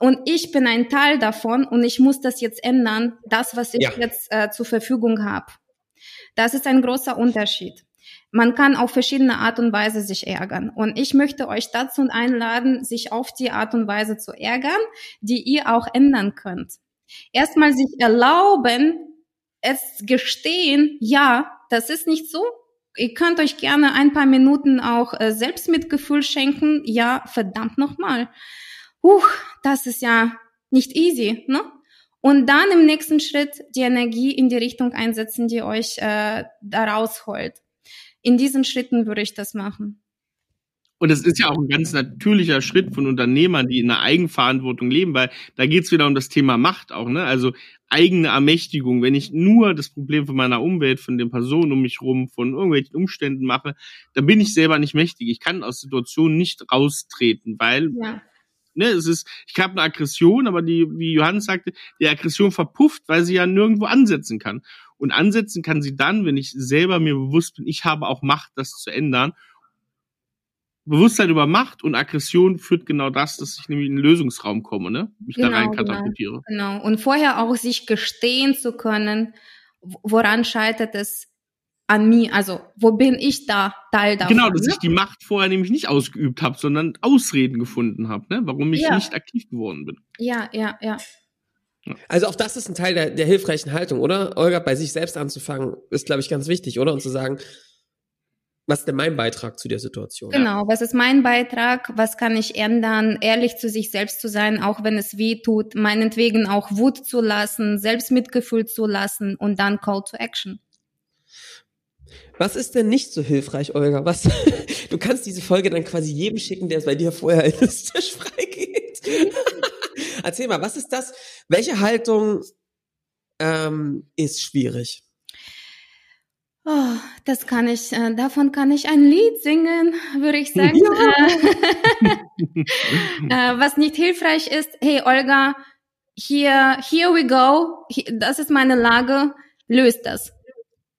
S3: und ich bin ein Teil davon und ich muss das jetzt ändern, das, was ich ja. jetzt äh, zur Verfügung habe. Das ist ein großer Unterschied. Man kann auf verschiedene Art und Weise sich ärgern. Und ich möchte euch dazu einladen, sich auf die Art und Weise zu ärgern, die ihr auch ändern könnt. Erstmal sich erlauben, es gestehen, ja, das ist nicht so. Ihr könnt euch gerne ein paar Minuten auch äh, Selbstmitgefühl schenken. Ja, verdammt nochmal. Huch, das ist ja nicht easy, ne? Und dann im nächsten Schritt die Energie in die Richtung einsetzen, die euch äh, da rausholt in diesen Schritten würde ich das machen.
S2: Und das ist ja auch ein ganz natürlicher Schritt von Unternehmern, die in einer Eigenverantwortung leben, weil da geht's wieder um das Thema Macht auch, ne? Also eigene Ermächtigung. Wenn ich nur das Problem von meiner Umwelt, von den Personen um mich rum, von irgendwelchen Umständen mache, dann bin ich selber nicht mächtig. Ich kann aus Situationen nicht raustreten, weil ja. Ne, es ist, ich habe eine Aggression, aber die, wie Johannes sagte, die Aggression verpufft, weil sie ja nirgendwo ansetzen kann. Und ansetzen kann sie dann, wenn ich selber mir bewusst bin, ich habe auch Macht, das zu ändern. Bewusstsein über Macht und Aggression führt genau das, dass ich nämlich in den Lösungsraum komme, ne? Mich genau, da rein genau. katapultiere.
S3: Genau. genau. Und vorher auch sich gestehen zu können, woran scheitert es an mir, also wo bin ich da Teil davon?
S2: Genau, dass ne? ich die Macht vorher nämlich nicht ausgeübt habe, sondern Ausreden gefunden habe, ne? warum ich ja. nicht aktiv geworden bin.
S3: Ja, ja, ja.
S1: Also auch das ist ein Teil der, der hilfreichen Haltung, oder? Olga, bei sich selbst anzufangen, ist, glaube ich, ganz wichtig, oder? Und zu sagen, was ist denn mein Beitrag zu der Situation?
S3: Genau, was ist mein Beitrag? Was kann ich ändern? Ehrlich zu sich selbst zu sein, auch wenn es weh tut, meinetwegen auch Wut zu lassen, Selbstmitgefühl zu lassen und dann Call to Action.
S1: Was ist denn nicht so hilfreich, Olga? Was? Du kannst diese Folge dann quasi jedem schicken, der es bei dir vorher in das Tisch freigeht. Erzähl mal, was ist das? Welche Haltung ähm, ist schwierig?
S3: Oh, das kann ich, äh, davon kann ich ein Lied singen, würde ich sagen. Ja. äh, was nicht hilfreich ist, hey Olga, hier, here we go, das ist meine Lage, löst das.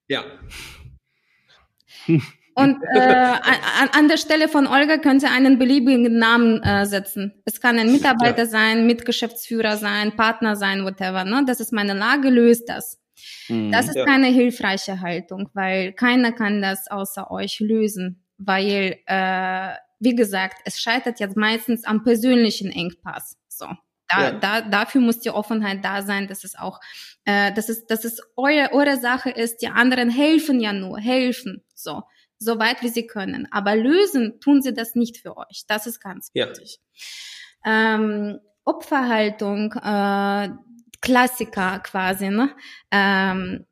S1: Ja.
S3: Und äh, an, an der Stelle von Olga könnte einen beliebigen Namen äh, setzen. Es kann ein Mitarbeiter ja. sein, Mitgeschäftsführer sein, Partner sein, whatever. Ne? Das ist meine Lage, löst das. Mhm, das ist ja. keine hilfreiche Haltung, weil keiner kann das außer euch lösen. Weil, äh, wie gesagt, es scheitert jetzt meistens am persönlichen Engpass. So. Da, ja. da, dafür muss die Offenheit da sein, dass es auch, äh, dass es, dass es eure, eure Sache ist. Die anderen helfen ja nur, helfen. So so weit wie sie können. Aber lösen tun sie das nicht für euch. Das ist ganz wichtig. Ja. Ähm, Opferhaltung, äh, Klassiker quasi, ne? Ähm,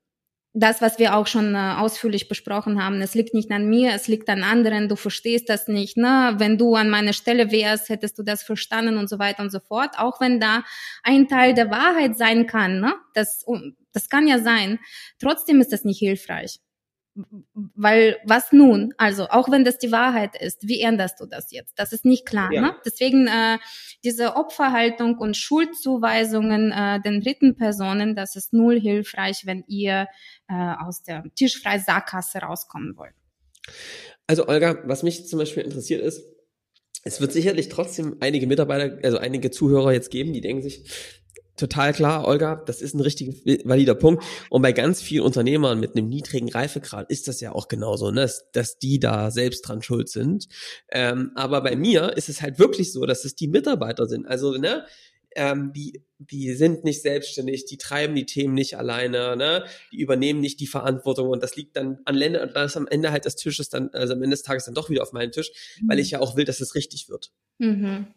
S3: das, was wir auch schon äh, ausführlich besprochen haben, es liegt nicht an mir, es liegt an anderen, du verstehst das nicht, ne? Wenn du an meiner Stelle wärst, hättest du das verstanden und so weiter und so fort. Auch wenn da ein Teil der Wahrheit sein kann, ne? Das, das kann ja sein. Trotzdem ist das nicht hilfreich. Weil was nun? Also auch wenn das die Wahrheit ist, wie änderst du das jetzt? Das ist nicht klar. Ja. Ne? Deswegen äh, diese Opferhaltung und Schuldzuweisungen äh, den dritten Personen, das ist null hilfreich, wenn ihr äh, aus der tischfrei Sackgasse rauskommen wollt.
S1: Also Olga, was mich zum Beispiel interessiert ist, es wird sicherlich trotzdem einige Mitarbeiter, also einige Zuhörer jetzt geben, die denken sich, total klar, Olga, das ist ein richtig valider Punkt. Und bei ganz vielen Unternehmern mit einem niedrigen Reifegrad ist das ja auch genauso, ne? dass, dass die da selbst dran schuld sind. Ähm, aber bei mir ist es halt wirklich so, dass es die Mitarbeiter sind. Also, ne, ähm, die, die sind nicht selbstständig, die treiben die Themen nicht alleine, ne? die übernehmen nicht die Verantwortung und das liegt dann an Länder, das am Ende halt des Tisches dann, also am Ende des Tages dann doch wieder auf meinem Tisch, mhm. weil ich ja auch will, dass es richtig wird. Mhm.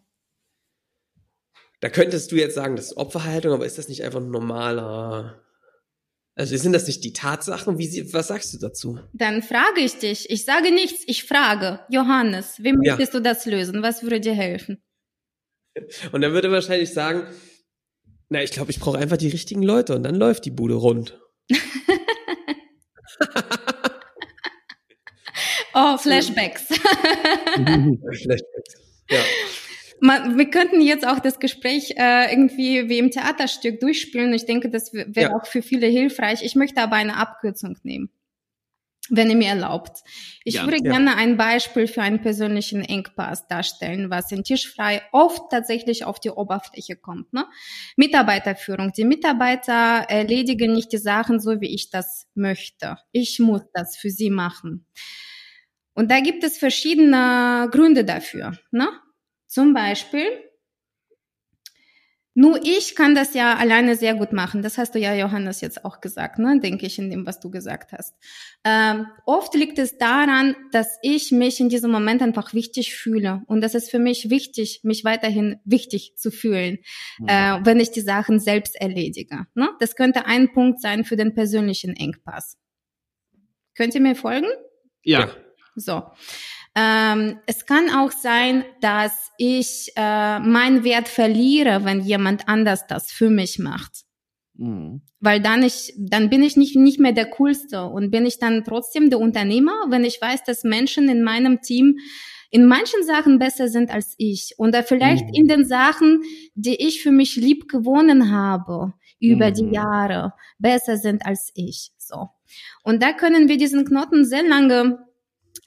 S1: Da könntest du jetzt sagen, das ist Opferhaltung, aber ist das nicht einfach ein normaler also sind das nicht die Tatsachen? Wie sie, was sagst du dazu?
S3: Dann frage ich dich. Ich sage nichts, ich frage. Johannes, wie möchtest ja. du das lösen? Was würde dir helfen?
S1: Und dann würde er wahrscheinlich sagen, na, ich glaube, ich brauche einfach die richtigen Leute und dann läuft die Bude rund.
S3: oh, Flashbacks. Flashbacks. Ja. Man, wir könnten jetzt auch das Gespräch äh, irgendwie wie im Theaterstück durchspielen. Ich denke, das wäre ja. auch für viele hilfreich. Ich möchte aber eine Abkürzung nehmen wenn ihr mir erlaubt. Ich ja, würde ja. gerne ein Beispiel für einen persönlichen Engpass darstellen, was in Tischfrei oft tatsächlich auf die Oberfläche kommt. Ne? Mitarbeiterführung. Die Mitarbeiter erledigen nicht die Sachen so, wie ich das möchte. Ich muss das für sie machen. Und da gibt es verschiedene Gründe dafür. Ne? Zum Beispiel, nur ich kann das ja alleine sehr gut machen. Das hast du ja, Johannes, jetzt auch gesagt, ne? denke ich, in dem, was du gesagt hast. Ähm, oft liegt es daran, dass ich mich in diesem Moment einfach wichtig fühle. Und das ist für mich wichtig, mich weiterhin wichtig zu fühlen, mhm. äh, wenn ich die Sachen selbst erledige. Ne? Das könnte ein Punkt sein für den persönlichen Engpass. Könnt ihr mir folgen?
S2: Ja.
S3: So. Ähm, es kann auch sein, dass ich äh, meinen Wert verliere, wenn jemand anders das für mich macht. Mhm. Weil dann ich, dann bin ich nicht, nicht mehr der Coolste und bin ich dann trotzdem der Unternehmer, wenn ich weiß, dass Menschen in meinem Team in manchen Sachen besser sind als ich oder vielleicht mhm. in den Sachen, die ich für mich lieb gewonnen habe über mhm. die Jahre, besser sind als ich. So. Und da können wir diesen Knoten sehr lange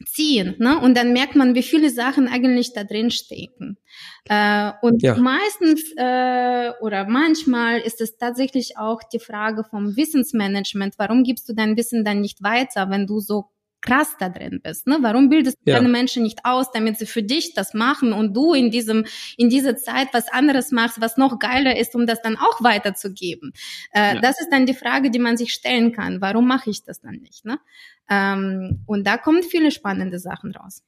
S3: ziehen. Ne? Und dann merkt man, wie viele Sachen eigentlich da drin stecken. Äh, und ja. meistens äh, oder manchmal ist es tatsächlich auch die Frage vom Wissensmanagement. Warum gibst du dein Wissen dann nicht weiter, wenn du so krass da drin bist. Ne? Warum bildest du ja. deine Menschen nicht aus, damit sie für dich das machen und du in diesem in dieser Zeit was anderes machst, was noch geiler ist, um das dann auch weiterzugeben? Äh, ja. Das ist dann die Frage, die man sich stellen kann. Warum mache ich das dann nicht? Ne? Ähm, und da kommen viele spannende Sachen raus.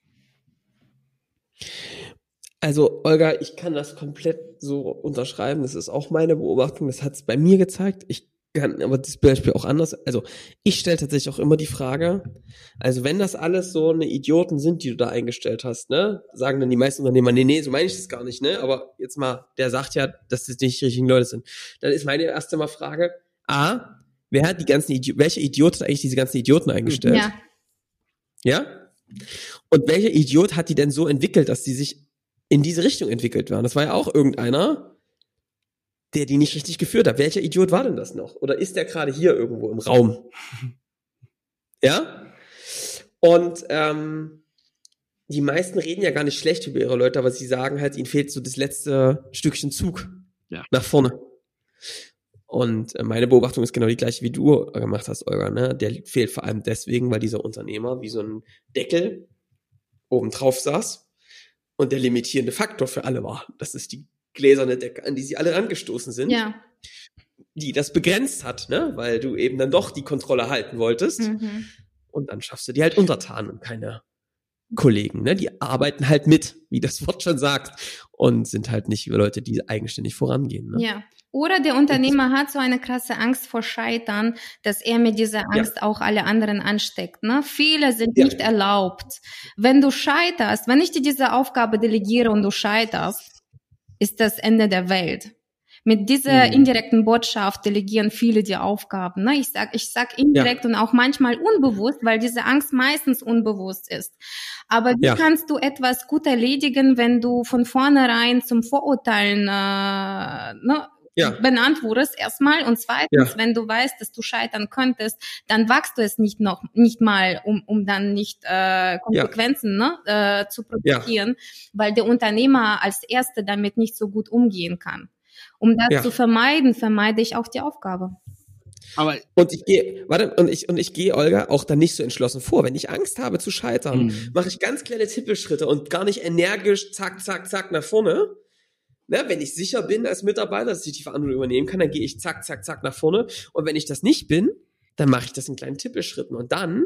S1: Also, Olga, ich kann das komplett so unterschreiben. Das ist auch meine Beobachtung. Das hat es bei mir gezeigt. Ich kann aber das Beispiel auch anders. Also, ich stelle tatsächlich auch immer die Frage, also wenn das alles so eine Idioten sind, die du da eingestellt hast, ne, sagen dann die meisten Unternehmer, nee, nee, so meine ich das gar nicht, ne? Aber jetzt mal, der sagt ja, dass das nicht die richtigen Leute sind. Dann ist meine erste mal Frage, A, wer hat die ganzen Idi welche Idiot hat eigentlich diese ganzen Idioten eingestellt? Ja. Ja? Und welcher Idiot hat die denn so entwickelt, dass die sich in diese Richtung entwickelt waren? Das war ja auch irgendeiner, der die nicht richtig geführt hat. Welcher Idiot war denn das noch? Oder ist der gerade hier irgendwo im Raum? Ja? Und ähm, die meisten reden ja gar nicht schlecht über ihre Leute, aber sie sagen halt, ihnen fehlt so das letzte Stückchen Zug ja. nach vorne. Und äh, meine Beobachtung ist genau die gleiche, wie du gemacht hast, Olga. Ne? Der fehlt vor allem deswegen, weil dieser Unternehmer wie so ein Deckel oben drauf saß und der limitierende Faktor für alle war. Das ist die gläserne Decke, an die sie alle rangestoßen sind. Ja. Die das begrenzt hat, ne? weil du eben dann doch die Kontrolle halten wolltest. Mhm. Und dann schaffst du die halt untertan und keine Kollegen, ne? Die arbeiten halt mit, wie das Wort schon sagt, und sind halt nicht Leute, die eigenständig vorangehen. Ne?
S3: Ja. Oder der Unternehmer hat so eine krasse Angst vor Scheitern, dass er mit dieser Angst ja. auch alle anderen ansteckt. Ne? Fehler sind ja. nicht erlaubt. Wenn du scheiterst, wenn ich dir diese Aufgabe delegiere und du scheiterst, ist das Ende der Welt. Mit dieser mhm. indirekten Botschaft delegieren viele die Aufgaben. Ne? Ich sag, ich sag indirekt ja. und auch manchmal unbewusst, weil diese Angst meistens unbewusst ist. Aber wie ja. kannst du etwas gut erledigen, wenn du von vornherein zum Vorurteilen äh, ne, ja. benannt wurdest erstmal und zweitens, ja. wenn du weißt, dass du scheitern könntest, dann wagst du es nicht noch nicht mal, um, um dann nicht äh, Konsequenzen ja. ne, äh, zu produzieren, weil der Unternehmer als Erster damit nicht so gut umgehen kann. Um das ja. zu vermeiden, vermeide ich auch die Aufgabe.
S1: Aber und ich gehe, warte, und ich und ich gehe Olga auch dann nicht so entschlossen vor. Wenn ich Angst habe zu scheitern, mhm. mache ich ganz kleine Tippelschritte und gar nicht energisch zack zack zack nach vorne. Ne, wenn ich sicher bin als Mitarbeiter, dass ich die Verantwortung übernehmen kann, dann gehe ich zack zack zack nach vorne. Und wenn ich das nicht bin, dann mache ich das in kleinen Tippelschritten und dann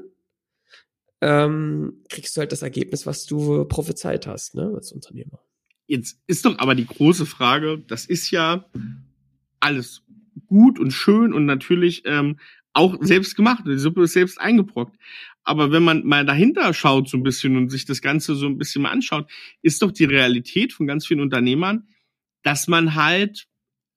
S1: ähm, kriegst du halt das Ergebnis, was du prophezeit hast, ne, als Unternehmer.
S2: Jetzt ist doch aber die große Frage, das ist ja alles gut und schön und natürlich ähm, auch selbst gemacht. Die Suppe ist selbst eingebrockt. Aber wenn man mal dahinter schaut so ein bisschen und sich das Ganze so ein bisschen mal anschaut, ist doch die Realität von ganz vielen Unternehmern, dass man halt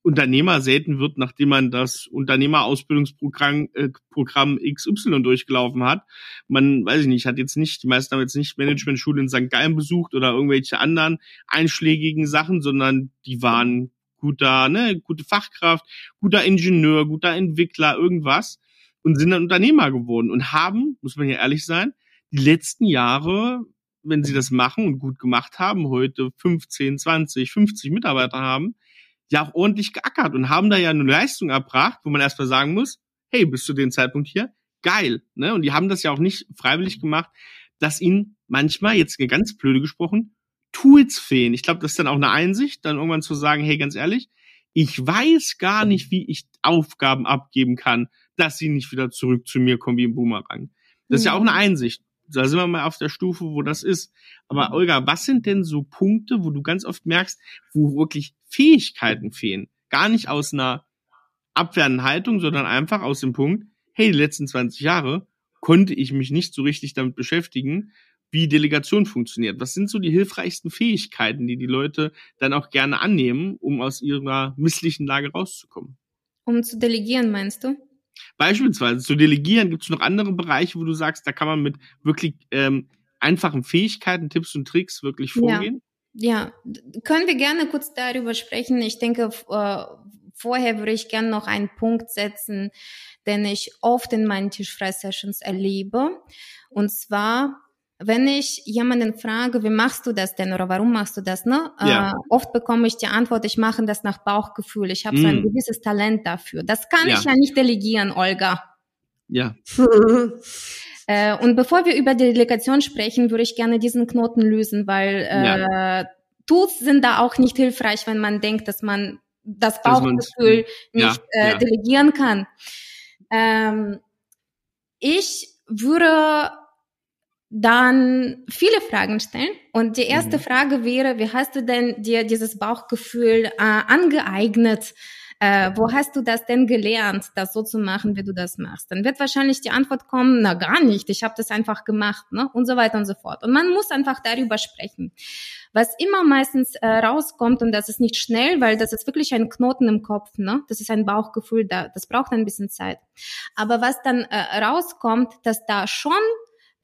S2: Unternehmer selten wird, nachdem man das Unternehmerausbildungsprogramm äh, Programm XY durchgelaufen hat. Man, weiß ich nicht, hat jetzt nicht, die meisten haben jetzt nicht Management-Schule in St. Gallen besucht oder irgendwelche anderen einschlägigen Sachen, sondern die waren guter, ne, gute Fachkraft, guter Ingenieur, guter Entwickler, irgendwas und sind dann Unternehmer geworden und haben, muss man ja ehrlich sein, die letzten Jahre, wenn sie das machen und gut gemacht haben, heute 15, 20, 50 Mitarbeiter haben, ja auch ordentlich geackert und haben da ja eine Leistung erbracht, wo man erstmal sagen muss, hey, bis zu dem Zeitpunkt hier, geil, ne? Und die haben das ja auch nicht freiwillig gemacht, dass ihnen manchmal, jetzt ganz blöde gesprochen, Tools fehlen. Ich glaube, das ist dann auch eine Einsicht, dann irgendwann zu sagen, hey, ganz ehrlich, ich weiß gar nicht, wie ich Aufgaben abgeben kann, dass sie nicht wieder zurück zu mir kommen wie ein Boomerang. Das ist ja auch eine mhm. Einsicht. Da sind wir mal auf der Stufe, wo das ist. Aber mhm. Olga, was sind denn so Punkte, wo du ganz oft merkst, wo wirklich Fähigkeiten fehlen? Gar nicht aus einer abwehrenden Haltung, sondern einfach aus dem Punkt, hey, die letzten 20 Jahre konnte ich mich nicht so richtig damit beschäftigen wie Delegation funktioniert. Was sind so die hilfreichsten Fähigkeiten, die die Leute dann auch gerne annehmen, um aus ihrer misslichen Lage rauszukommen?
S3: Um zu delegieren, meinst du?
S2: Beispielsweise zu delegieren gibt es noch andere Bereiche, wo du sagst, da kann man mit wirklich ähm, einfachen Fähigkeiten, Tipps und Tricks wirklich vorgehen.
S3: Ja. ja, können wir gerne kurz darüber sprechen. Ich denke, äh, vorher würde ich gerne noch einen Punkt setzen, den ich oft in meinen Tischfrei-Sessions erlebe. Und zwar wenn ich jemanden frage, wie machst du das denn oder warum machst du das, ne? Ja. Äh, oft bekomme ich die Antwort, ich mache das nach Bauchgefühl. Ich habe mm. so ein mm. gewisses Talent dafür. Das kann ja. ich ja nicht delegieren, Olga.
S2: Ja.
S3: äh, und bevor wir über die Delegation sprechen, würde ich gerne diesen Knoten lösen, weil äh, ja. Tools sind da auch nicht hilfreich, wenn man denkt, dass man das Bauchgefühl nicht äh, delegieren kann. Ähm, ich würde dann viele Fragen stellen. Und die erste mhm. Frage wäre, wie hast du denn dir dieses Bauchgefühl äh, angeeignet? Äh, wo hast du das denn gelernt, das so zu machen, wie du das machst? Dann wird wahrscheinlich die Antwort kommen, na gar nicht, ich habe das einfach gemacht, ne? Und so weiter und so fort. Und man muss einfach darüber sprechen. Was immer meistens äh, rauskommt, und das ist nicht schnell, weil das ist wirklich ein Knoten im Kopf, ne? Das ist ein Bauchgefühl, da, das braucht ein bisschen Zeit. Aber was dann äh, rauskommt, dass da schon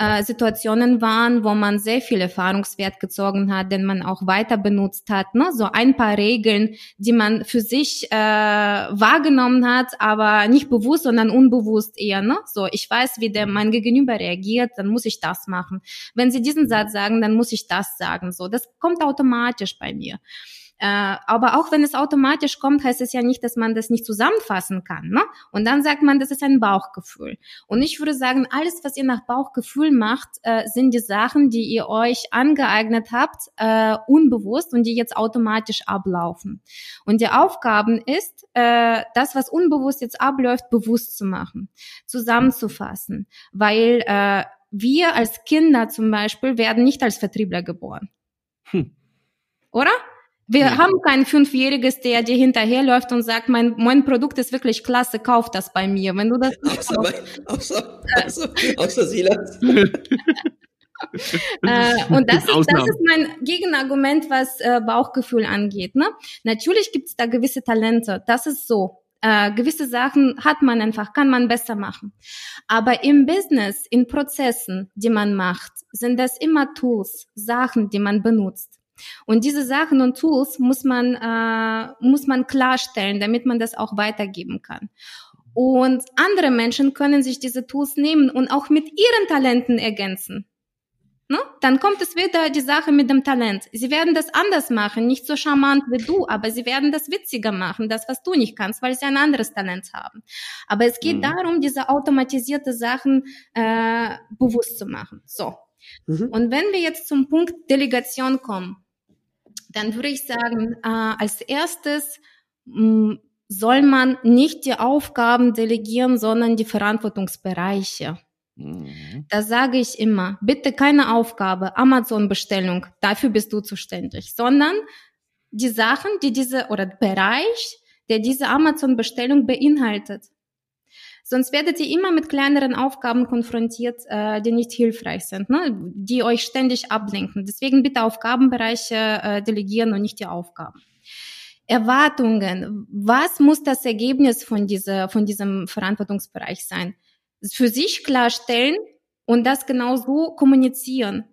S3: äh, Situationen waren, wo man sehr viel Erfahrungswert gezogen hat, den man auch weiter benutzt hat. Ne? So ein paar Regeln, die man für sich äh, wahrgenommen hat, aber nicht bewusst, sondern unbewusst eher. Ne? So, ich weiß, wie der mein Gegenüber reagiert, dann muss ich das machen. Wenn sie diesen Satz sagen, dann muss ich das sagen. So, das kommt automatisch bei mir. Äh, aber auch wenn es automatisch kommt, heißt es ja nicht, dass man das nicht zusammenfassen kann. Ne? Und dann sagt man, das ist ein Bauchgefühl. Und ich würde sagen, alles, was ihr nach Bauchgefühl macht, äh, sind die Sachen, die ihr euch angeeignet habt, äh, unbewusst und die jetzt automatisch ablaufen. Und die Aufgaben ist, äh, das, was unbewusst jetzt abläuft, bewusst zu machen, zusammenzufassen. Weil äh, wir als Kinder zum Beispiel werden nicht als Vertriebler geboren. Hm. Oder? Wir ja. haben kein Fünfjähriges, der dir hinterherläuft und sagt, mein, mein Produkt ist wirklich klasse, kauf das bei mir. Wenn du das außer, mein, außer, außer, außer Silas. äh, und das ist, das ist mein Gegenargument, was äh, Bauchgefühl angeht. Ne? Natürlich gibt es da gewisse Talente, das ist so. Äh, gewisse Sachen hat man einfach, kann man besser machen. Aber im Business, in Prozessen, die man macht, sind das immer Tools, Sachen, die man benutzt. Und diese Sachen und Tools muss man, äh, muss man klarstellen, damit man das auch weitergeben kann. Und andere Menschen können sich diese Tools nehmen und auch mit ihren Talenten ergänzen. Ne? Dann kommt es wieder die Sache mit dem Talent. Sie werden das anders machen, nicht so charmant wie du, aber sie werden das witziger machen, das, was du nicht kannst, weil sie ein anderes Talent haben. Aber es geht mhm. darum, diese automatisierte Sachen äh, bewusst zu machen. So. Mhm. Und wenn wir jetzt zum Punkt Delegation kommen, dann würde ich sagen, äh, als erstes mh, soll man nicht die Aufgaben delegieren, sondern die Verantwortungsbereiche. Mhm. Da sage ich immer, bitte keine Aufgabe, Amazon-Bestellung, dafür bist du zuständig, sondern die Sachen, die diese, oder Bereich, der diese Amazon-Bestellung beinhaltet. Sonst werdet ihr immer mit kleineren Aufgaben konfrontiert, äh, die nicht hilfreich sind, ne? die euch ständig ablenken. Deswegen bitte Aufgabenbereiche äh, delegieren und nicht die Aufgaben. Erwartungen. Was muss das Ergebnis von, dieser, von diesem Verantwortungsbereich sein? Für sich klarstellen und das genau so kommunizieren.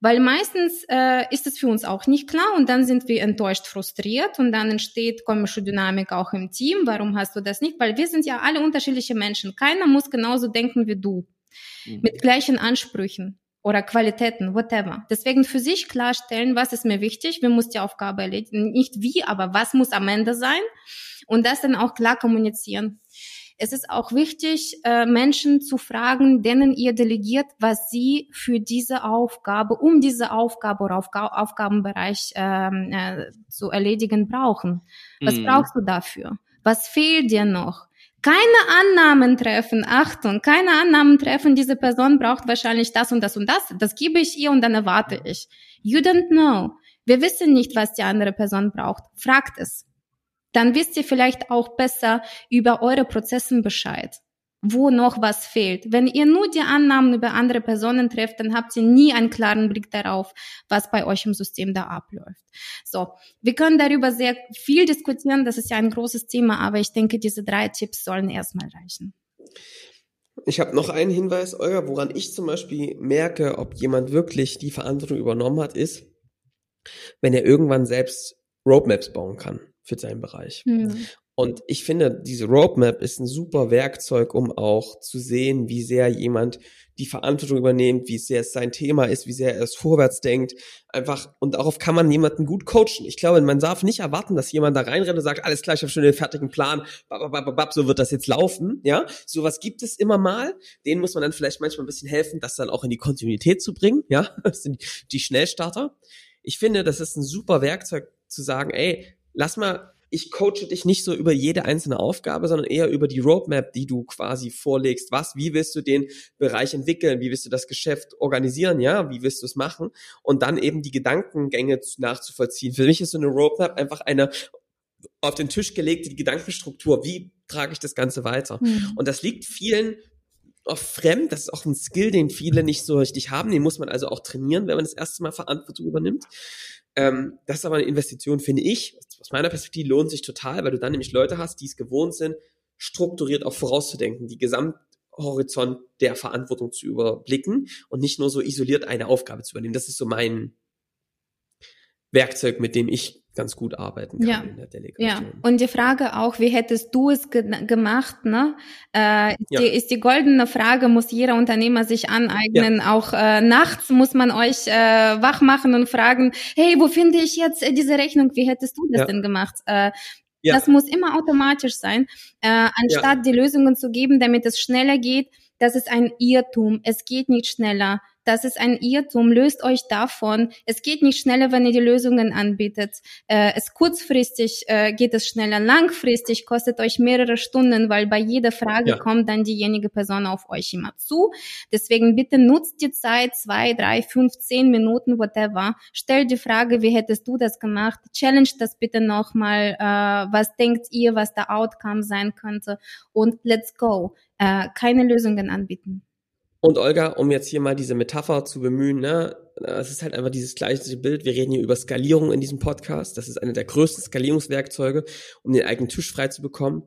S3: Weil meistens äh, ist es für uns auch nicht klar und dann sind wir enttäuscht, frustriert und dann entsteht komische Dynamik auch im Team. Warum hast du das nicht? Weil wir sind ja alle unterschiedliche Menschen. Keiner muss genauso denken wie du. Mhm. Mit gleichen Ansprüchen oder Qualitäten, whatever. Deswegen für sich klarstellen, was ist mir wichtig, wie muss die Aufgabe erledigen, nicht wie, aber was muss am Ende sein und das dann auch klar kommunizieren. Es ist auch wichtig, äh, Menschen zu fragen, denen ihr delegiert, was sie für diese Aufgabe, um diese Aufgabe oder Aufga Aufgabenbereich ähm, äh, zu erledigen brauchen. Was mhm. brauchst du dafür? Was fehlt dir noch? keine Annahmen treffen. Achtung, keine Annahmen treffen. Diese Person braucht wahrscheinlich das und das und das. Das gebe ich ihr und dann erwarte ich. You don't know. Wir wissen nicht, was die andere Person braucht. Fragt es. Dann wisst ihr vielleicht auch besser über eure Prozessen Bescheid wo noch was fehlt. Wenn ihr nur die Annahmen über andere Personen trefft, dann habt ihr nie einen klaren Blick darauf, was bei euch im System da abläuft. So, wir können darüber sehr viel diskutieren, das ist ja ein großes Thema, aber ich denke, diese drei Tipps sollen erstmal reichen.
S1: Ich habe noch einen Hinweis, Olga, woran ich zum Beispiel merke, ob jemand wirklich die Verantwortung übernommen hat, ist, wenn er irgendwann selbst Roadmaps bauen kann für seinen Bereich. Hm. Und ich finde, diese Roadmap ist ein super Werkzeug, um auch zu sehen, wie sehr jemand die Verantwortung übernimmt, wie sehr es sein Thema ist, wie sehr er es vorwärts denkt. Einfach, und darauf kann man jemanden gut coachen. Ich glaube, man darf nicht erwarten, dass jemand da reinrennt und sagt, alles klar, ich habe schon den fertigen Plan, babababab, so wird das jetzt laufen. Ja, sowas gibt es immer mal. Den muss man dann vielleicht manchmal ein bisschen helfen, das dann auch in die Kontinuität zu bringen. Ja, das sind die Schnellstarter. Ich finde, das ist ein super Werkzeug zu sagen, ey, lass mal ich coache dich nicht so über jede einzelne Aufgabe, sondern eher über die Roadmap, die du quasi vorlegst. Was, wie willst du den Bereich entwickeln? Wie willst du das Geschäft organisieren? Ja, wie willst du es machen? Und dann eben die Gedankengänge nachzuvollziehen. Für mich ist so eine Roadmap einfach eine auf den Tisch gelegte Gedankenstruktur. Wie trage ich das Ganze weiter? Mhm. Und das liegt vielen oft fremd. Das ist auch ein Skill, den viele nicht so richtig haben. Den muss man also auch trainieren, wenn man das erste Mal Verantwortung übernimmt. Ähm, das ist aber eine Investition, finde ich, aus meiner Perspektive lohnt sich total, weil du dann nämlich Leute hast, die es gewohnt sind, strukturiert auch vorauszudenken, die Gesamthorizont der Verantwortung zu überblicken und nicht nur so isoliert eine Aufgabe zu übernehmen. Das ist so mein Werkzeug, mit dem ich ganz gut arbeiten kann
S3: ja.
S1: in
S3: der Delegation. Ja, und die Frage auch, wie hättest du es ge gemacht? Ne? Äh, ist, ja. die, ist die goldene Frage, muss jeder Unternehmer sich aneignen. Ja. Auch äh, nachts muss man euch äh, wach machen und fragen, hey, wo finde ich jetzt äh, diese Rechnung? Wie hättest du das denn gemacht? Äh. Das muss immer automatisch sein, äh, anstatt die Lösungen zu geben, damit es schneller geht. Das ist ein Irrtum. Es geht nicht schneller. Das ist ein Irrtum. Löst euch davon. Es geht nicht schneller, wenn ihr die Lösungen anbietet. Äh, es kurzfristig äh, geht es schneller. Langfristig kostet euch mehrere Stunden, weil bei jeder Frage ja. kommt dann diejenige Person auf euch immer zu. Deswegen bitte nutzt die Zeit, zwei, drei, fünf, zehn Minuten, whatever. Stellt die Frage, wie hättest du das gemacht? Challenge das bitte nochmal. Äh, was denkt ihr, was der Outcome sein könnte? Und let's go. Äh, keine Lösungen anbieten.
S1: Und Olga, um jetzt hier mal diese Metapher zu bemühen, ne, es ist halt einfach dieses gleiche Bild. Wir reden hier über Skalierung in diesem Podcast. Das ist eine der größten Skalierungswerkzeuge, um den eigenen Tisch frei zu bekommen.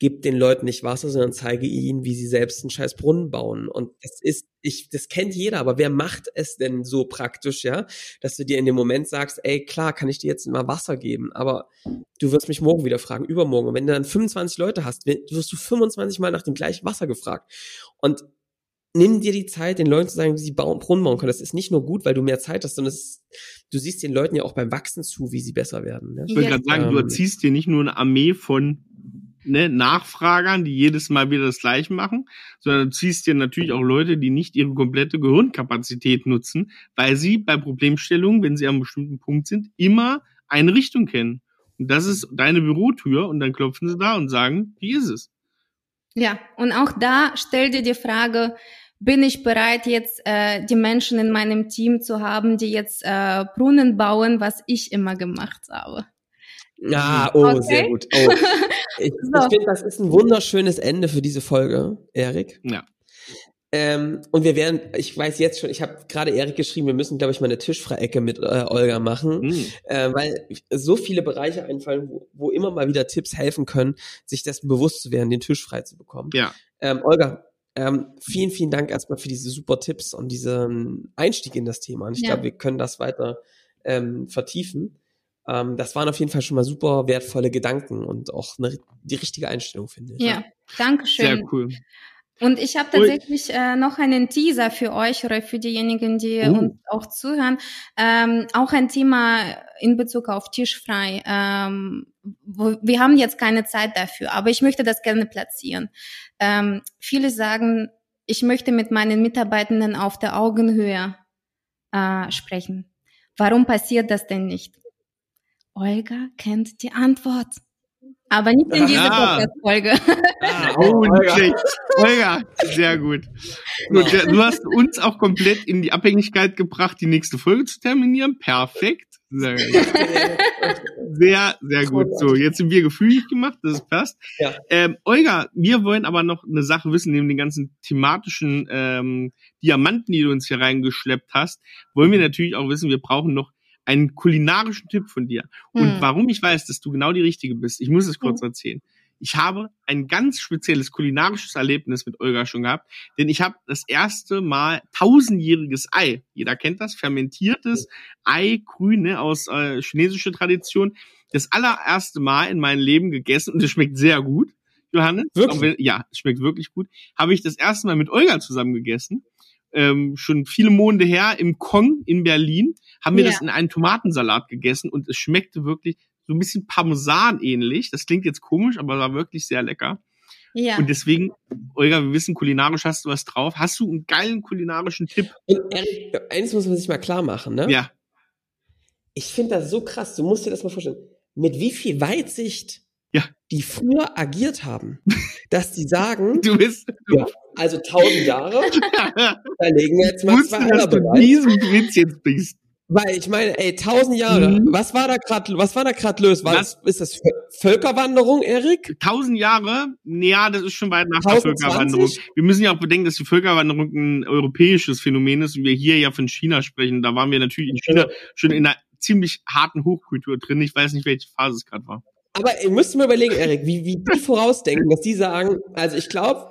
S1: Gib den Leuten nicht Wasser, sondern zeige ihnen, wie sie selbst einen scheiß Brunnen bauen. Und das ist, ich, das kennt jeder, aber wer macht es denn so praktisch, ja? Dass du dir in dem Moment sagst, ey, klar, kann ich dir jetzt mal Wasser geben, aber du wirst mich morgen wieder fragen, übermorgen. Und wenn du dann 25 Leute hast, wirst du 25 Mal nach dem gleichen Wasser gefragt. Und nimm dir die Zeit, den Leuten zu sagen, wie sie bauen, Brunnen bauen können. Das ist nicht nur gut, weil du mehr Zeit hast, sondern es ist, du siehst den Leuten ja auch beim Wachsen zu, wie sie besser werden. Ne?
S2: Ich würde gerade sagen, du
S1: Ähm,
S2: erziehst dir nicht nur eine Armee von ne, Nachfragern, die jedes Mal wieder das Gleiche machen, sondern du ziehst dir natürlich auch Leute, die nicht ihre komplette Gehirnkapazität nutzen, weil sie bei Problemstellungen, wenn sie an einem bestimmten Punkt sind, immer eine Richtung kennen. Und das ist deine Bürotür und dann klopfen sie da und sagen, wie ist es?
S3: Ja, und auch da stell dir die Frage, bin ich bereit, jetzt äh, die Menschen in meinem Team zu haben, die jetzt äh, Brunnen bauen, was ich immer gemacht habe.
S1: Ja, oh,
S3: Okay.
S1: sehr gut. Oh. Ich,
S3: So.
S1: ich finde, das ist ein wunderschönes Ende für diese Folge, Erik.
S2: Ja.
S1: Ähm, und wir werden, ich weiß jetzt schon, ich habe gerade Erik geschrieben, wir müssen, glaube ich, mal eine Tischfreiecke mit äh, Olga machen,
S2: Hm.
S1: äh, weil so viele Bereiche einfallen, wo, wo immer mal wieder Tipps helfen können, sich dessen bewusst zu werden, den Tisch frei zu bekommen.
S2: Ja.
S1: Ähm, Olga, ähm, vielen, vielen Dank erstmal für diese super Tipps und diesen Einstieg in das Thema. Und ich
S3: Ja.
S1: glaube, wir können das weiter ähm, vertiefen. Ähm, das waren auf jeden Fall schon mal super wertvolle Gedanken und auch eine, die richtige Einstellung, finde ich.
S3: Ja, danke schön.
S2: Sehr cool.
S3: Und ich habe tatsächlich äh, noch einen Teaser für euch oder für diejenigen, die
S1: Uh.
S3: uns auch zuhören. Ähm, auch ein Thema in Bezug auf Tischfrei. Ähm, wo, wir haben jetzt keine Zeit dafür, aber ich möchte das gerne platzieren. Ähm, viele sagen, ich möchte mit meinen Mitarbeitenden auf der Augenhöhe äh, sprechen. Warum passiert das denn nicht? Olga kennt die Antwort. Aber nicht in dieser
S2: Ah.
S3: Podcast-Folge.
S1: Ah,
S2: Oh,
S1: Olga.
S2: nicht schlecht. Olga, sehr gut. gut. ja, Du hast uns auch komplett in die Abhängigkeit gebracht, die nächste Folge zu terminieren. Perfekt. Sehr, sehr, sehr gut. So, jetzt sind wir gefühlig gemacht, das passt.
S1: Ja.
S2: Ähm, Olga, wir wollen aber noch eine Sache wissen, neben den ganzen thematischen ähm, Diamanten, die du uns hier reingeschleppt hast, wollen wir natürlich auch wissen, wir brauchen noch einen kulinarischen Tipp von dir. Und
S3: Hm.
S2: warum ich weiß, dass du genau die Richtige bist, ich muss es kurz erzählen. Ich habe ein ganz spezielles kulinarisches Erlebnis mit Olga schon gehabt, denn ich habe das erste Mal tausendjähriges Ei, jeder kennt das, fermentiertes Ei, grün, ne, aus äh, chinesischer Tradition, das allererste Mal in meinem Leben gegessen und es schmeckt sehr gut, Johannes.
S1: Wirklich?
S2: Wenn- ja, es schmeckt wirklich gut. Habe ich das erste Mal mit Olga zusammen gegessen. Ähm, schon viele Monde her im Kong in Berlin haben wir
S3: Ja.
S2: das in einen Tomatensalat gegessen und es schmeckte wirklich so ein bisschen Parmesan ähnlich. Das klingt jetzt komisch, aber war wirklich sehr lecker.
S3: Ja.
S2: Und deswegen, Olga, wir wissen, kulinarisch hast du was drauf. Hast du einen geilen kulinarischen Tipp?
S1: Und eins muss man sich mal klar machen, ne?
S2: Ja.
S1: Ich finde das so krass. Du musst dir das mal vorstellen. Mit wie viel Weitsicht
S2: Ja.
S1: die früher agiert haben, dass die sagen,
S2: Du bist,
S1: ja, also tausend Jahre, da legen wir jetzt mal zwei
S2: wussten,
S1: Eier
S2: dass du diesen Witz jetzt bringst.
S1: Weil ich meine, ey, tausend Jahre,
S2: Mhm.
S1: was war da gerade, was war da gerade los? War
S2: Was?
S1: das, ist das Vö- Völkerwanderung, Erik?
S2: Tausend Jahre? Ja, das ist schon weit nach der
S1: 1020?
S2: Völkerwanderung. Wir müssen ja auch bedenken, dass die Völkerwanderung ein europäisches Phänomen ist und wir hier ja von China sprechen. Da waren wir natürlich in China schon in einer ziemlich harten Hochkultur drin. Ich weiß nicht, welche Phase es gerade war.
S1: Aber ihr müsst mir überlegen, Erik, wie, wie die vorausdenken, dass die sagen, also ich glaube,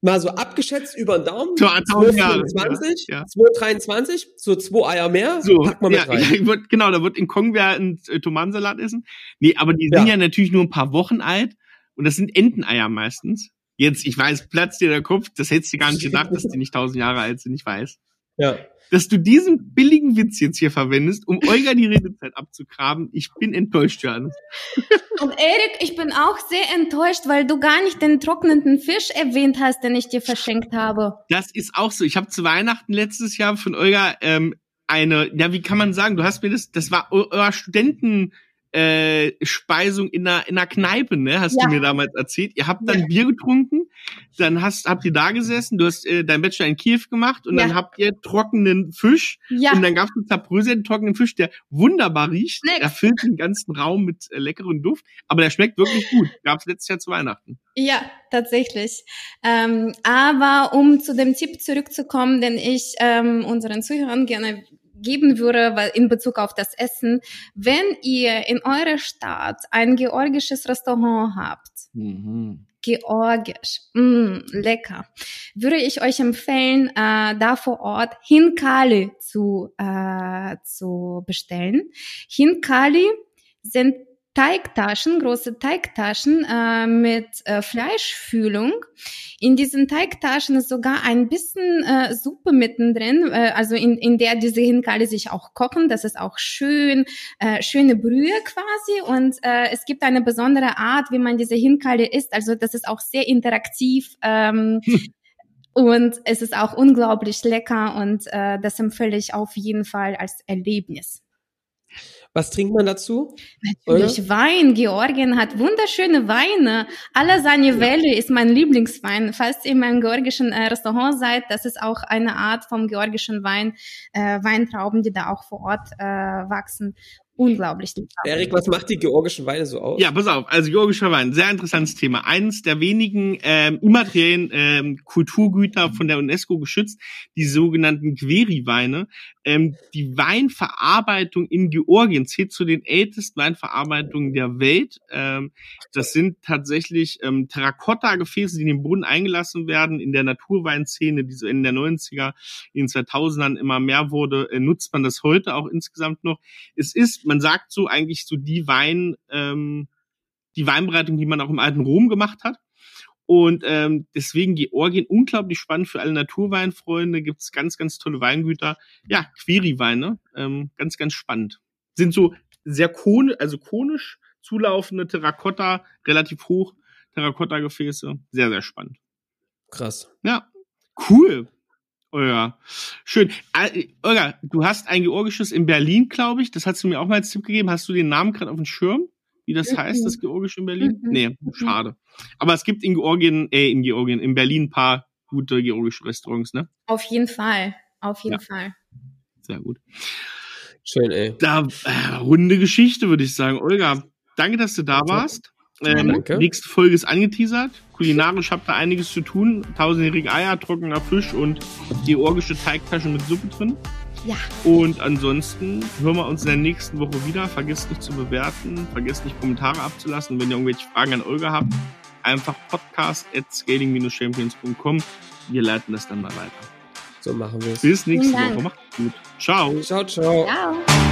S1: mal so abgeschätzt über den Daumen,
S2: So, 1000 Jahre,
S1: 225,
S2: ja, ja.
S1: 223, so zwei Eier mehr,
S2: So,
S1: pack mal mit
S2: ja,
S1: rein.
S2: würd, genau, da wird in Kongwer ein äh, Tomatensalat essen. Nee, aber die sind
S1: Ja.
S2: ja natürlich nur ein paar Wochen alt und das sind Enteneier meistens. Jetzt, ich weiß, platzt dir der Kopf, das hättest du gar nicht gedacht, dass die nicht tausend Jahre alt sind, ich weiß.
S1: Ja.
S2: Dass du diesen billigen Witz jetzt hier verwendest, um Olga die Redezeit abzugraben, ich bin enttäuscht, Johannes.
S3: Und Erik, ich bin auch sehr enttäuscht, weil du gar nicht den trocknenden Fisch erwähnt hast, den ich dir verschenkt habe.
S2: Das ist auch so. Ich habe zu Weihnachten letztes Jahr von Olga ähm, eine, ja, wie kann man sagen, du hast mir das, das war eu- euer Studenten äh, Speisung in einer, in einer Kneipe, ne? Hast
S3: Ja.
S2: du mir damals erzählt. Ihr habt dann
S3: Ja.
S2: Bier getrunken, dann hast, habt ihr da gesessen, du hast äh, dein Bachelor in Kiew gemacht und
S3: Ja.
S2: dann habt ihr trockenen Fisch
S3: Ja,
S2: und dann gab's einen zabröselten trockenen Fisch, der wunderbar riecht.
S3: Schmeckt.
S2: Er füllt den ganzen Raum mit äh, leckerem Duft, aber der schmeckt wirklich gut. Gab's letztes Jahr zu Weihnachten.
S3: ja, tatsächlich. Ähm, aber um zu dem Tipp zurückzukommen, den ich ähm, unseren Zuhörern gerne geben würde, weil in Bezug auf das Essen, wenn ihr in eurer Stadt ein georgisches Restaurant habt, Georgisch. Mm, lecker. Würde ich euch empfehlen, äh, da vor Ort Hinkali zu, äh, zu bestellen. Hinkali sind Teigtaschen, große Teigtaschen äh, mit äh, Fleischfühlung. In diesen Teigtaschen ist sogar ein bisschen äh, Suppe mittendrin, äh, also in, in der diese Hinkale sich auch kochen. Das ist auch schön, äh, schöne Brühe quasi. Und äh, es gibt eine besondere Art, wie man diese Hinkale isst. Also das ist auch sehr interaktiv. Ähm, Und es ist auch unglaublich lecker und das empfehle ich auf jeden Fall als Erlebnis.
S1: Was trinkt man dazu?
S3: Natürlich Oder? Wein. Georgien hat wunderschöne Weine. Alasani Valley ist mein Lieblingswein. Falls ihr in einem georgischen äh, Restaurant seid, das ist auch eine Art vom georgischen Wein, äh, Weintrauben, die da auch vor Ort äh, wachsen unglaublich.
S1: Erik, was macht die georgischen Weine so aus?
S2: Ja, pass auf, also georgischer Wein, sehr interessantes Thema. Eines der wenigen ähm, immateriellen ähm, Kulturgüter von der UNESCO geschützt, die sogenannten Gweri-Weine. Ähm, die Weinverarbeitung in Georgien zählt zu den ältesten Weinverarbeitungen der Welt. Ähm, das sind tatsächlich ähm, Terrakotta-Gefäße, die in den Boden eingelassen werden. In der Naturweinszene, die so in der 90er, in den 2000ern immer mehr wurde, äh, nutzt man das heute auch insgesamt noch. Es ist man sagt so eigentlich so die Wein, ähm, die Weinbereitung, die man auch im alten Rom gemacht hat. Und ähm, deswegen Georgien unglaublich spannend für alle Naturweinfreunde. Gibt es ganz, ganz tolle Weingüter. Ja, Queri-Weine, ähm, ganz, ganz spannend. Sind so sehr konisch, also konisch zulaufende Terrakotta, relativ hoch Terrakotta-Gefäße. Sehr, sehr spannend.
S1: Krass.
S2: Ja, cool. Olga. Schön. Äh, Olga, du hast ein georgisches in Berlin, glaube ich. Das hast du mir auch mal als Tipp gegeben. Hast du den Namen gerade auf dem Schirm? Wie das mhm. heißt, das georgische in Berlin? Mhm. Nee, schade. Aber es gibt in Georgien, äh, in Georgien, in Berlin ein paar gute georgische Restaurants, ne?
S3: Auf jeden Fall. Auf jeden ja. Fall.
S2: Sehr gut.
S1: Schön, ey.
S2: Da, äh, runde Geschichte, würde ich sagen. Olga, danke, dass du da warst. Ähm, Danke. Nächste Folge ist angeteasert. Kulinarisch habt ihr einiges zu tun. Tausendjährige Eier, trockener Fisch und georgische Teigtasche mit Suppe drin.
S3: Ja.
S2: Und ansonsten hören wir uns in der nächsten Woche wieder. Vergesst nicht zu bewerten, vergesst nicht Kommentare abzulassen. Wenn ihr irgendwelche Fragen an Olga habt, einfach podcast at scaling-champions.com. Wir leiten das dann mal weiter.
S1: So machen wir es.
S2: Bis nächste Woche. Macht's gut. Ciao.
S1: Ciao, ciao. Ciao.